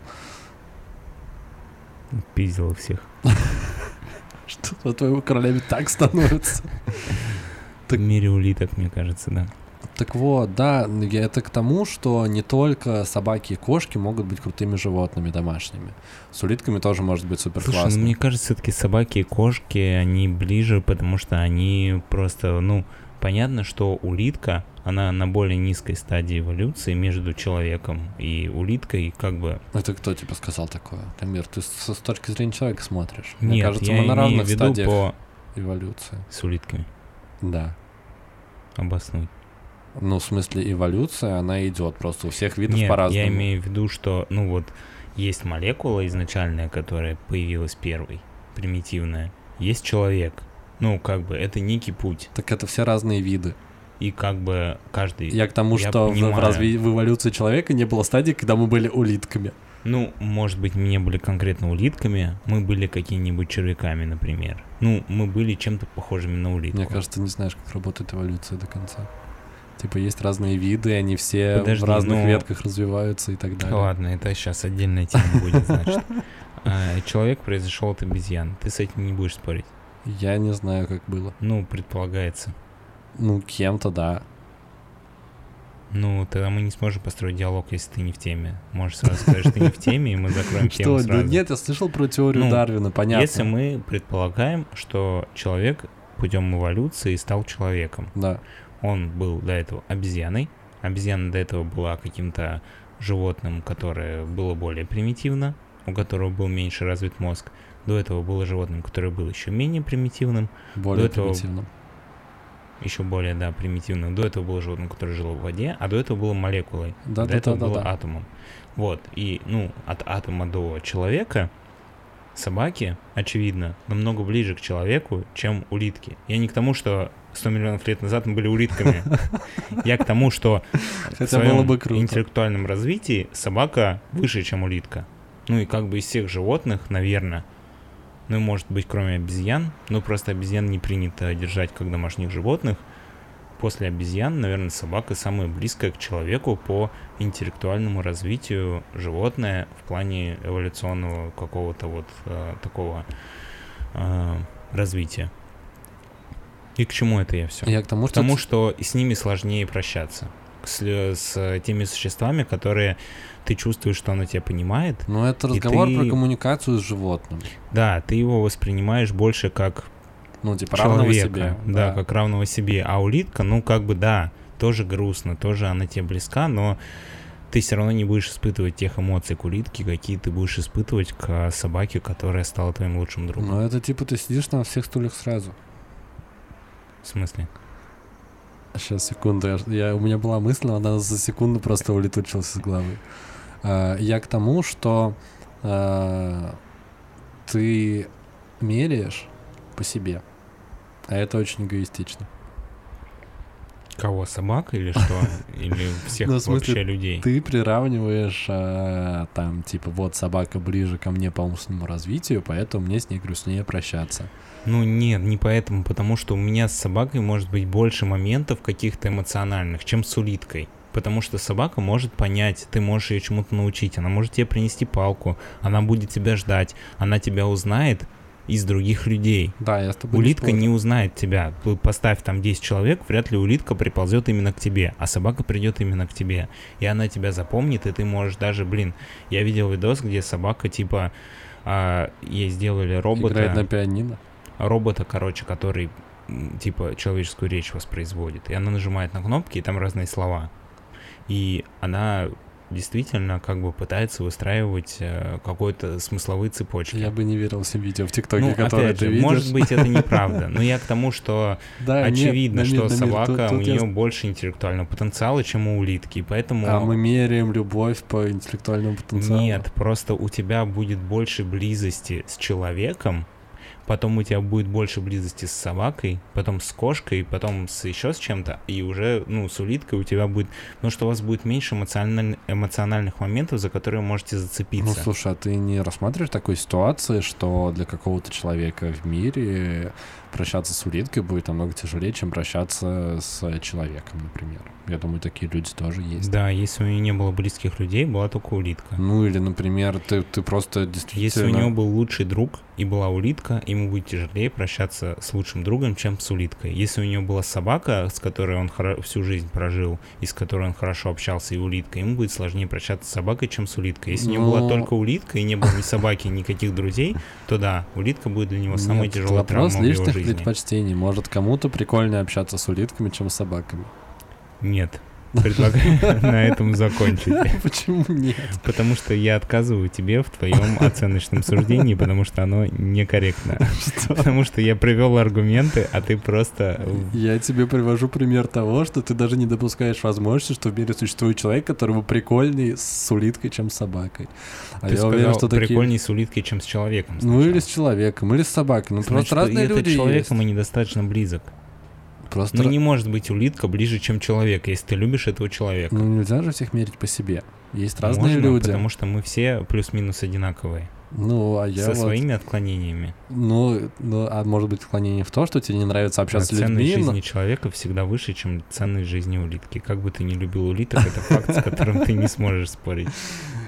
Пиздила всех. Что твоими королями так становится? В мире улиток, мне кажется, да. Так вот, да, это к тому, что не только собаки и кошки могут быть крутыми животными домашними. С улитками тоже может быть супер Слушай, классно. ну, мне кажется, все-таки собаки и кошки, они ближе, потому что они просто, ну, понятно, что улитка, она на более низкой стадии эволюции между человеком и улиткой, как бы... Это кто тебе сказал такое? Тамир, ты с, с точки зрения человека смотришь. Мне Нет, кажется, я мы на равных стадиях по... эволюции. с улитками. Да. Обоснуть. Ну, в смысле, эволюция, она идет просто у всех видов Нет, по-разному. я имею в виду, что, ну вот, есть молекула изначальная, которая появилась первой, примитивная. Есть человек. Ну, как бы, это некий путь. Так это все разные виды. И как бы каждый... Я к тому, Я что в, в, понимаю. разви- в эволюции человека не было стадии, когда мы были улитками. Ну, может быть, мы не были конкретно улитками, мы были какими-нибудь червяками, например. Ну, мы были чем-то похожими на улитку. Мне кажется, ты не знаешь, как работает эволюция до конца. Типа есть разные виды, они все Подожди, в разных ну- ветках развиваются и так далее. Ладно, это сейчас отдельная тема будет, значит. А, Человек произошел от обезьян. Ты с этим не будешь спорить. Я не знаю, как было. Ну, предполагается. Ну, кем-то, да. Ну, тогда мы не сможем построить диалог, если ты не в теме. Можешь сразу сказать, что ты не в теме, и мы закроем тему Что? Да сразу. нет, я слышал про теорию Ну, Дарвина, понятно. Если мы предполагаем, что человек путем эволюции стал человеком, Да. Он был до этого обезьяной, обезьяна до этого была каким-то животным, которое было более примитивно, у которого был меньше развит мозг, до этого было животным, которое было еще менее примитивным, Более До этого- примитивно. еще более, да, примитивным. До этого было животным, которое жило в воде, а до этого было молекулой. Да, до да, этого да, было да. атомом. Вот, и, ну, от атома до человека собаки, очевидно, намного ближе к человеку, чем улитки. Я не к тому, что 100 миллионов лет назад мы были улитками. Я к тому, что в своем интеллектуальном развитии собака выше, чем улитка. Ну и как бы из всех животных, наверное, ну, может быть, кроме обезьян, но просто обезьян не принято держать как домашних животных. После обезьян, наверное, собака самая близкая к человеку по интеллектуальному развитию животное в плане эволюционного какого-то вот э, такого э, развития. И к чему это я все? Я к тому, К что... тому, ц- что с ними сложнее прощаться. С, с теми существами, которые ты чувствуешь, что оно тебя понимает. Ну, это разговор ты- про коммуникацию с животным. Да, ты его воспринимаешь больше как Ну, типа, равного человека. себе. Да, как равного себе. А улитка, ну, как бы, да, тоже грустно, тоже она тебе близка, но ты все равно не будешь испытывать тех эмоций к улитке, какие ты будешь испытывать к собаке, которая стала твоим лучшим другом. Ну, это типа ты сидишь на всех стульях сразу. В смысле? Сейчас, секунду. Я, у меня была мысль, но она за секунду просто улетучилась из головы. А, я к тому, что а, ты меряешь по себе. А это очень эгоистично. Кого, собака или что? Или всех Ну, смысле, вообще людей? Ты приравниваешь, а, там, типа, вот собака ближе ко мне по умственному развитию, поэтому мне с ней грустнее прощаться. Ну нет, не поэтому, потому что у меня с собакой может быть больше моментов каких-то эмоциональных, чем с улиткой. Потому что собака может понять, ты можешь ее чему-то научить, она может тебе принести палку, она будет тебя ждать, она тебя узнает из других людей. Да, я с тобой Улитка спорю. не узнает тебя. Поставь там 10 человек, вряд ли улитка приползет именно к тебе, а собака придет именно к тебе. И она тебя запомнит, и ты можешь даже, блин, я видел видос, где собака типа а, ей сделали робота Играет на пианино. робота, короче, который типа человеческую речь воспроизводит. И она нажимает на кнопки, и там разные слова. И она действительно как бы пытается выстраивать э, какой-то смысловые цепочки. Я бы не верил всем видео в ТикТоке, ну, которые опять ты же, видишь. может быть, это неправда. Но я к тому, что да, нет, очевидно, Дамир, что Дамир, собака, тут- у тут я нее больше интеллектуального потенциала, чем у улитки. Поэтому А мы меряем любовь по интеллектуальному потенциалу. Нет, просто у тебя будет больше близости с человеком, потом у тебя будет больше близости с собакой, потом с кошкой, потом с еще с чем-то, и уже, ну, с улиткой у тебя будет, ну, что у вас будет меньше эмоциональ- эмоциональных моментов, за которые можете Ну, зацепиться. слушай, а ты не рассматриваешь такой ситуации, что для какого-то человека в мире прощаться с улиткой будет намного тяжелее, чем прощаться с человеком, например? Я думаю, такие люди тоже есть. да, если у нее не было близких людей, была только улитка. Ну, или, например, ты, ты просто действительно... Если у него был лучший друг и была улитка, ему будет тяжелее прощаться с лучшим другом, чем с улиткой. Если у него была собака, с которой он хоро- всю жизнь прожил, и с которой он хорошо общался, и улитка, ему будет сложнее прощаться с собакой, чем с улиткой. Если у него была Но- только улитка и не было ни собаки, ни никаких друзей, то да, улитка будет для него самой Нет, тяжелой травмой в его личных жизни. предпочтений. Может, кому-то прикольнее общаться с улитками, чем с собаками. Нет. Предлагаю на этом закончить. Почему нет? Потому что я отказываю тебе в твоем оценочном суждении, потому что оно некорректно. Потому что я привел аргументы, а ты просто... Я тебе привожу пример того, что ты даже не допускаешь возможности, что в мире существует человек, которому прикольней с улиткой, чем с собакой. А ты я сказал, уверен, что прикольней такие... с улиткой, чем с человеком. Сначала. Ну или с человеком, или с собакой. Ну Значит, просто разные люди человеком есть. и недостаточно близок. Просто... Ну не может быть улитка ближе, чем человек, если ты любишь этого человека. Ну нельзя же всех мерить по себе. Есть разные Можно, люди. потому что мы все плюс-минус одинаковые. Ну, а я Со вот... своими отклонениями. Ну, ну, а может быть отклонение в то, что тебе не нравится общаться а с людьми? ценность жизни человека всегда выше, чем ценность жизни улитки. Как бы ты ни любил улиток, это факт, с которым ты не сможешь спорить.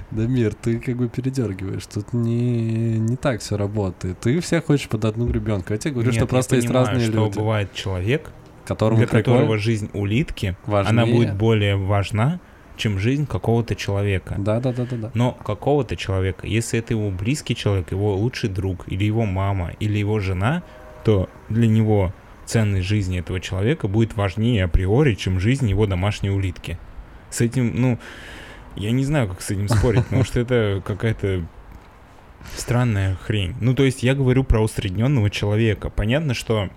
Да, Мир, ты как бы передергиваешь. Тут не, не так все работает. Ты всех хочешь под одну гребенку. Я тебе говорю, Нет, что просто есть разные что люди. бывает человек, которому для прикольно, которого жизнь улитки, важнее. она будет более важна, чем жизнь какого-то человека. Да, да, да, да, да. Но какого-то человека, если это его близкий человек, его лучший друг, или его мама, или его жена, то для него ценность жизни этого человека будет важнее априори, чем жизнь его домашней улитки. С этим, ну, я не знаю, как с этим спорить, потому что это какая-то странная хрень. Ну, то есть я говорю про усредненного человека. Понятно, что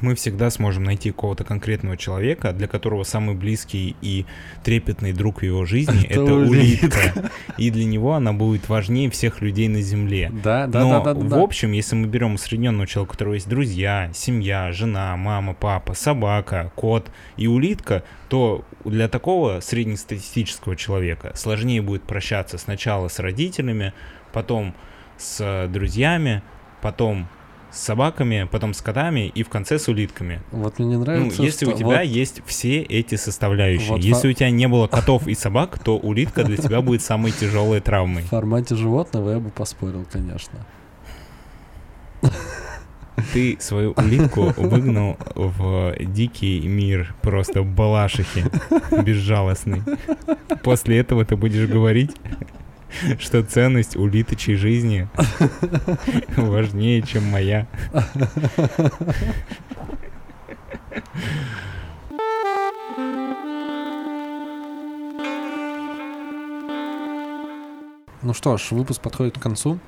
мы всегда сможем найти какого-то конкретного человека, для которого самый близкий и трепетный друг в его жизни это, улитка. И для него она будет важнее всех людей на Земле. Да, да, Но да, да, в да. общем, если мы берем усредненного человека, у которого есть друзья, семья, жена, мама, папа, собака, кот и улитка, то для такого среднестатистического человека сложнее будет прощаться сначала с родителями, потом с друзьями, потом с собаками, потом с котами и в конце с улитками. Вот мне не нравится. Ну, если что... у тебя вот... есть все эти составляющие. Вот если фа... у тебя не было котов и собак, то улитка для тебя будет самой тяжелой травмой. В формате животного я бы поспорил, конечно. Ты свою улитку выгнал в дикий мир, просто балашихи, безжалостный. После этого ты будешь говорить, что ценность улиточей жизни важнее, чем моя. Ну что ж, выпуск подходит к концу.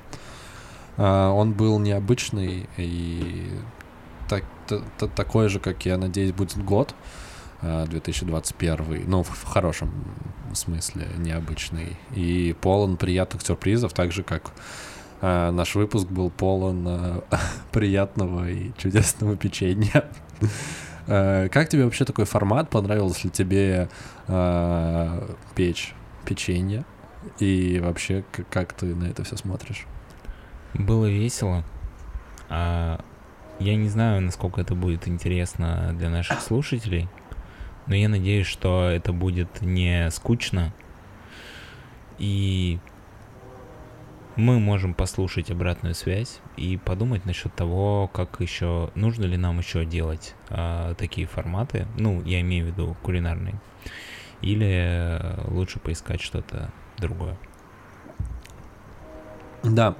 Uh, он был необычный и так, та, такой же, как я надеюсь, будет год. 2021, ну, в хорошем смысле, необычный. И полон приятных сюрпризов, так же, как э, наш выпуск был полон э, приятного и чудесного печенья. э, как тебе вообще такой формат? Понравилось ли тебе э, печь печенье? И вообще, как ты на это все смотришь? Было весело. А, я не знаю, насколько это будет интересно для наших слушателей. Но я надеюсь, что это будет не скучно. И мы можем послушать обратную связь и подумать насчет того, как еще нужно ли нам еще делать а, такие форматы. Ну, я имею в виду кулинарные. Или лучше поискать что-то другое. Да.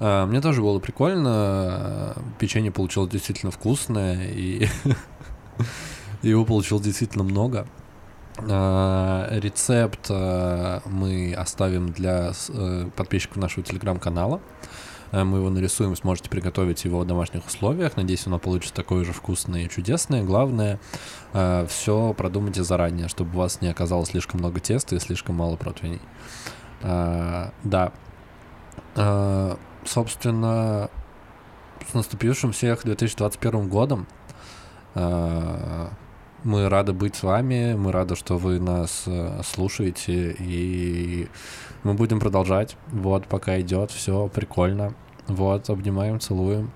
А, мне тоже было прикольно. Печенье получилось действительно вкусное. И Его получилось действительно много. А, рецепт а, мы оставим для э, подписчиков нашего телеграм-канала. А, мы его нарисуем, сможете приготовить его в домашних условиях. Надеюсь, оно получится такое же вкусное и чудесное. Главное, все продумайте заранее, чтобы у вас не оказалось слишком много теста и слишком мало противней. Да. Собственно, с наступившим всех 2021 годом. Мы рады быть с вами, мы рады, что вы нас э, слушаете, и мы будем продолжать. Вот, пока идет, все прикольно. Вот, обнимаем, целуем.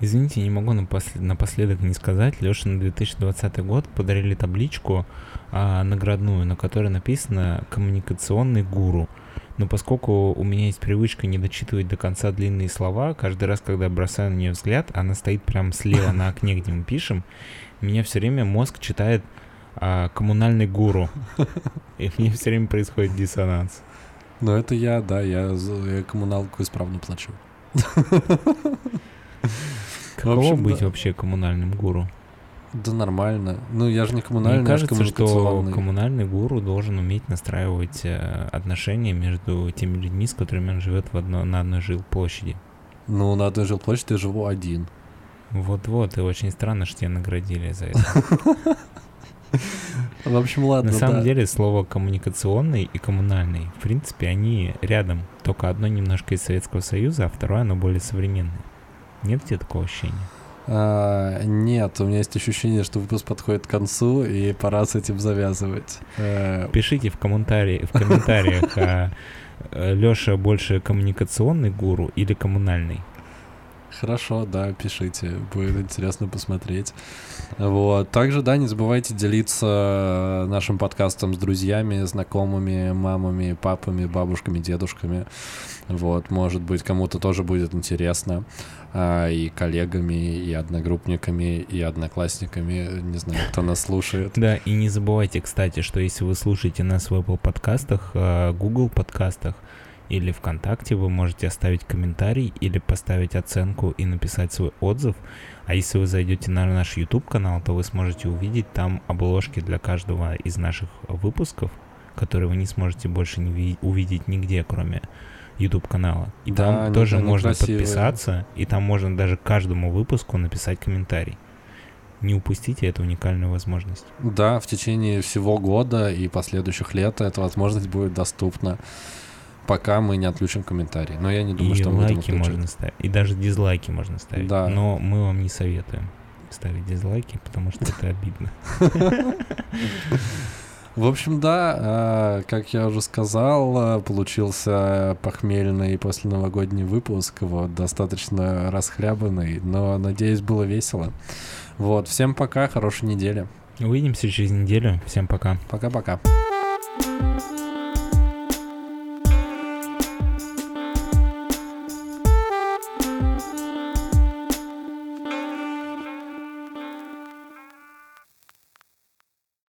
Извините, не могу напослед... напоследок не сказать. Леша на 2020 год подарили табличку а, наградную, на которой написано «Коммуникационный гуру». Но поскольку у меня есть привычка не дочитывать до конца длинные слова, каждый раз, когда я бросаю на нее взгляд, она стоит прямо слева на окне, где мы пишем, меня все время мозг читает а, коммунальный гуру. И мне все время происходит диссонанс. Ну, это я, да, я, я коммуналку исправно плачу. Каково общем, быть да. вообще коммунальным гуру? Да нормально. Ну, я же не коммунальный, Мне кажется, что коммунальный гуру должен уметь настраивать э, отношения между теми людьми, с которыми он живет в одно, на одной жилплощади. Ну, на одной жилплощади я живу один. Вот-вот, и очень странно, что тебя наградили за это. В общем, ладно, На самом да. деле слово коммуникационный и коммунальный, в принципе, они рядом. Только одно немножко из Советского Союза, а второе оно более современное. Нет у тебя такого ощущения? А, нет, у меня есть ощущение, что выпуск подходит к концу, и пора с этим завязывать. Э, Пишите в, комментарии, в комментариях, а, Леша больше коммуникационный гуру или коммунальный? Хорошо, да, пишите, будет интересно посмотреть. Вот. Также, да, не забывайте делиться нашим подкастом с друзьями, знакомыми, мамами, папами, бабушками, дедушками. Вот, может быть, кому-то тоже будет интересно. А, и коллегами, и одногруппниками, и одноклассниками. Не знаю, кто нас слушает. Да, и не забывайте, кстати, что если вы слушаете нас в Apple подкастах, э, Google подкастах или ВКонтакте, вы можете оставить комментарий или поставить оценку и написать свой отзыв. А если вы зайдете на наш YouTube канал, то вы сможете увидеть там обложки для каждого из наших выпусков, которые вы не сможете больше не ви- увидеть нигде, кроме YouTube канала. И Да, там тоже можно красивые. подписаться, и там можно даже каждому выпуску написать комментарий. Не упустите эту уникальную возможность. Да, в течение всего года и последующих лет эта возможность будет доступна, пока мы не отключим комментарий. Но я не думаю, и что мы лайки можно ставить. И даже дизлайки можно ставить. Да. Но мы вам не советуем ставить дизлайки, потому что это обидно. В общем, да, а, как я уже сказал, а, получился похмельный после новогодний выпуск, вот, достаточно расхлябанный, но, надеюсь, было весело. Вот, всем пока, хорошей недели. Увидимся через неделю. Всем пока. Пока-пока. Thank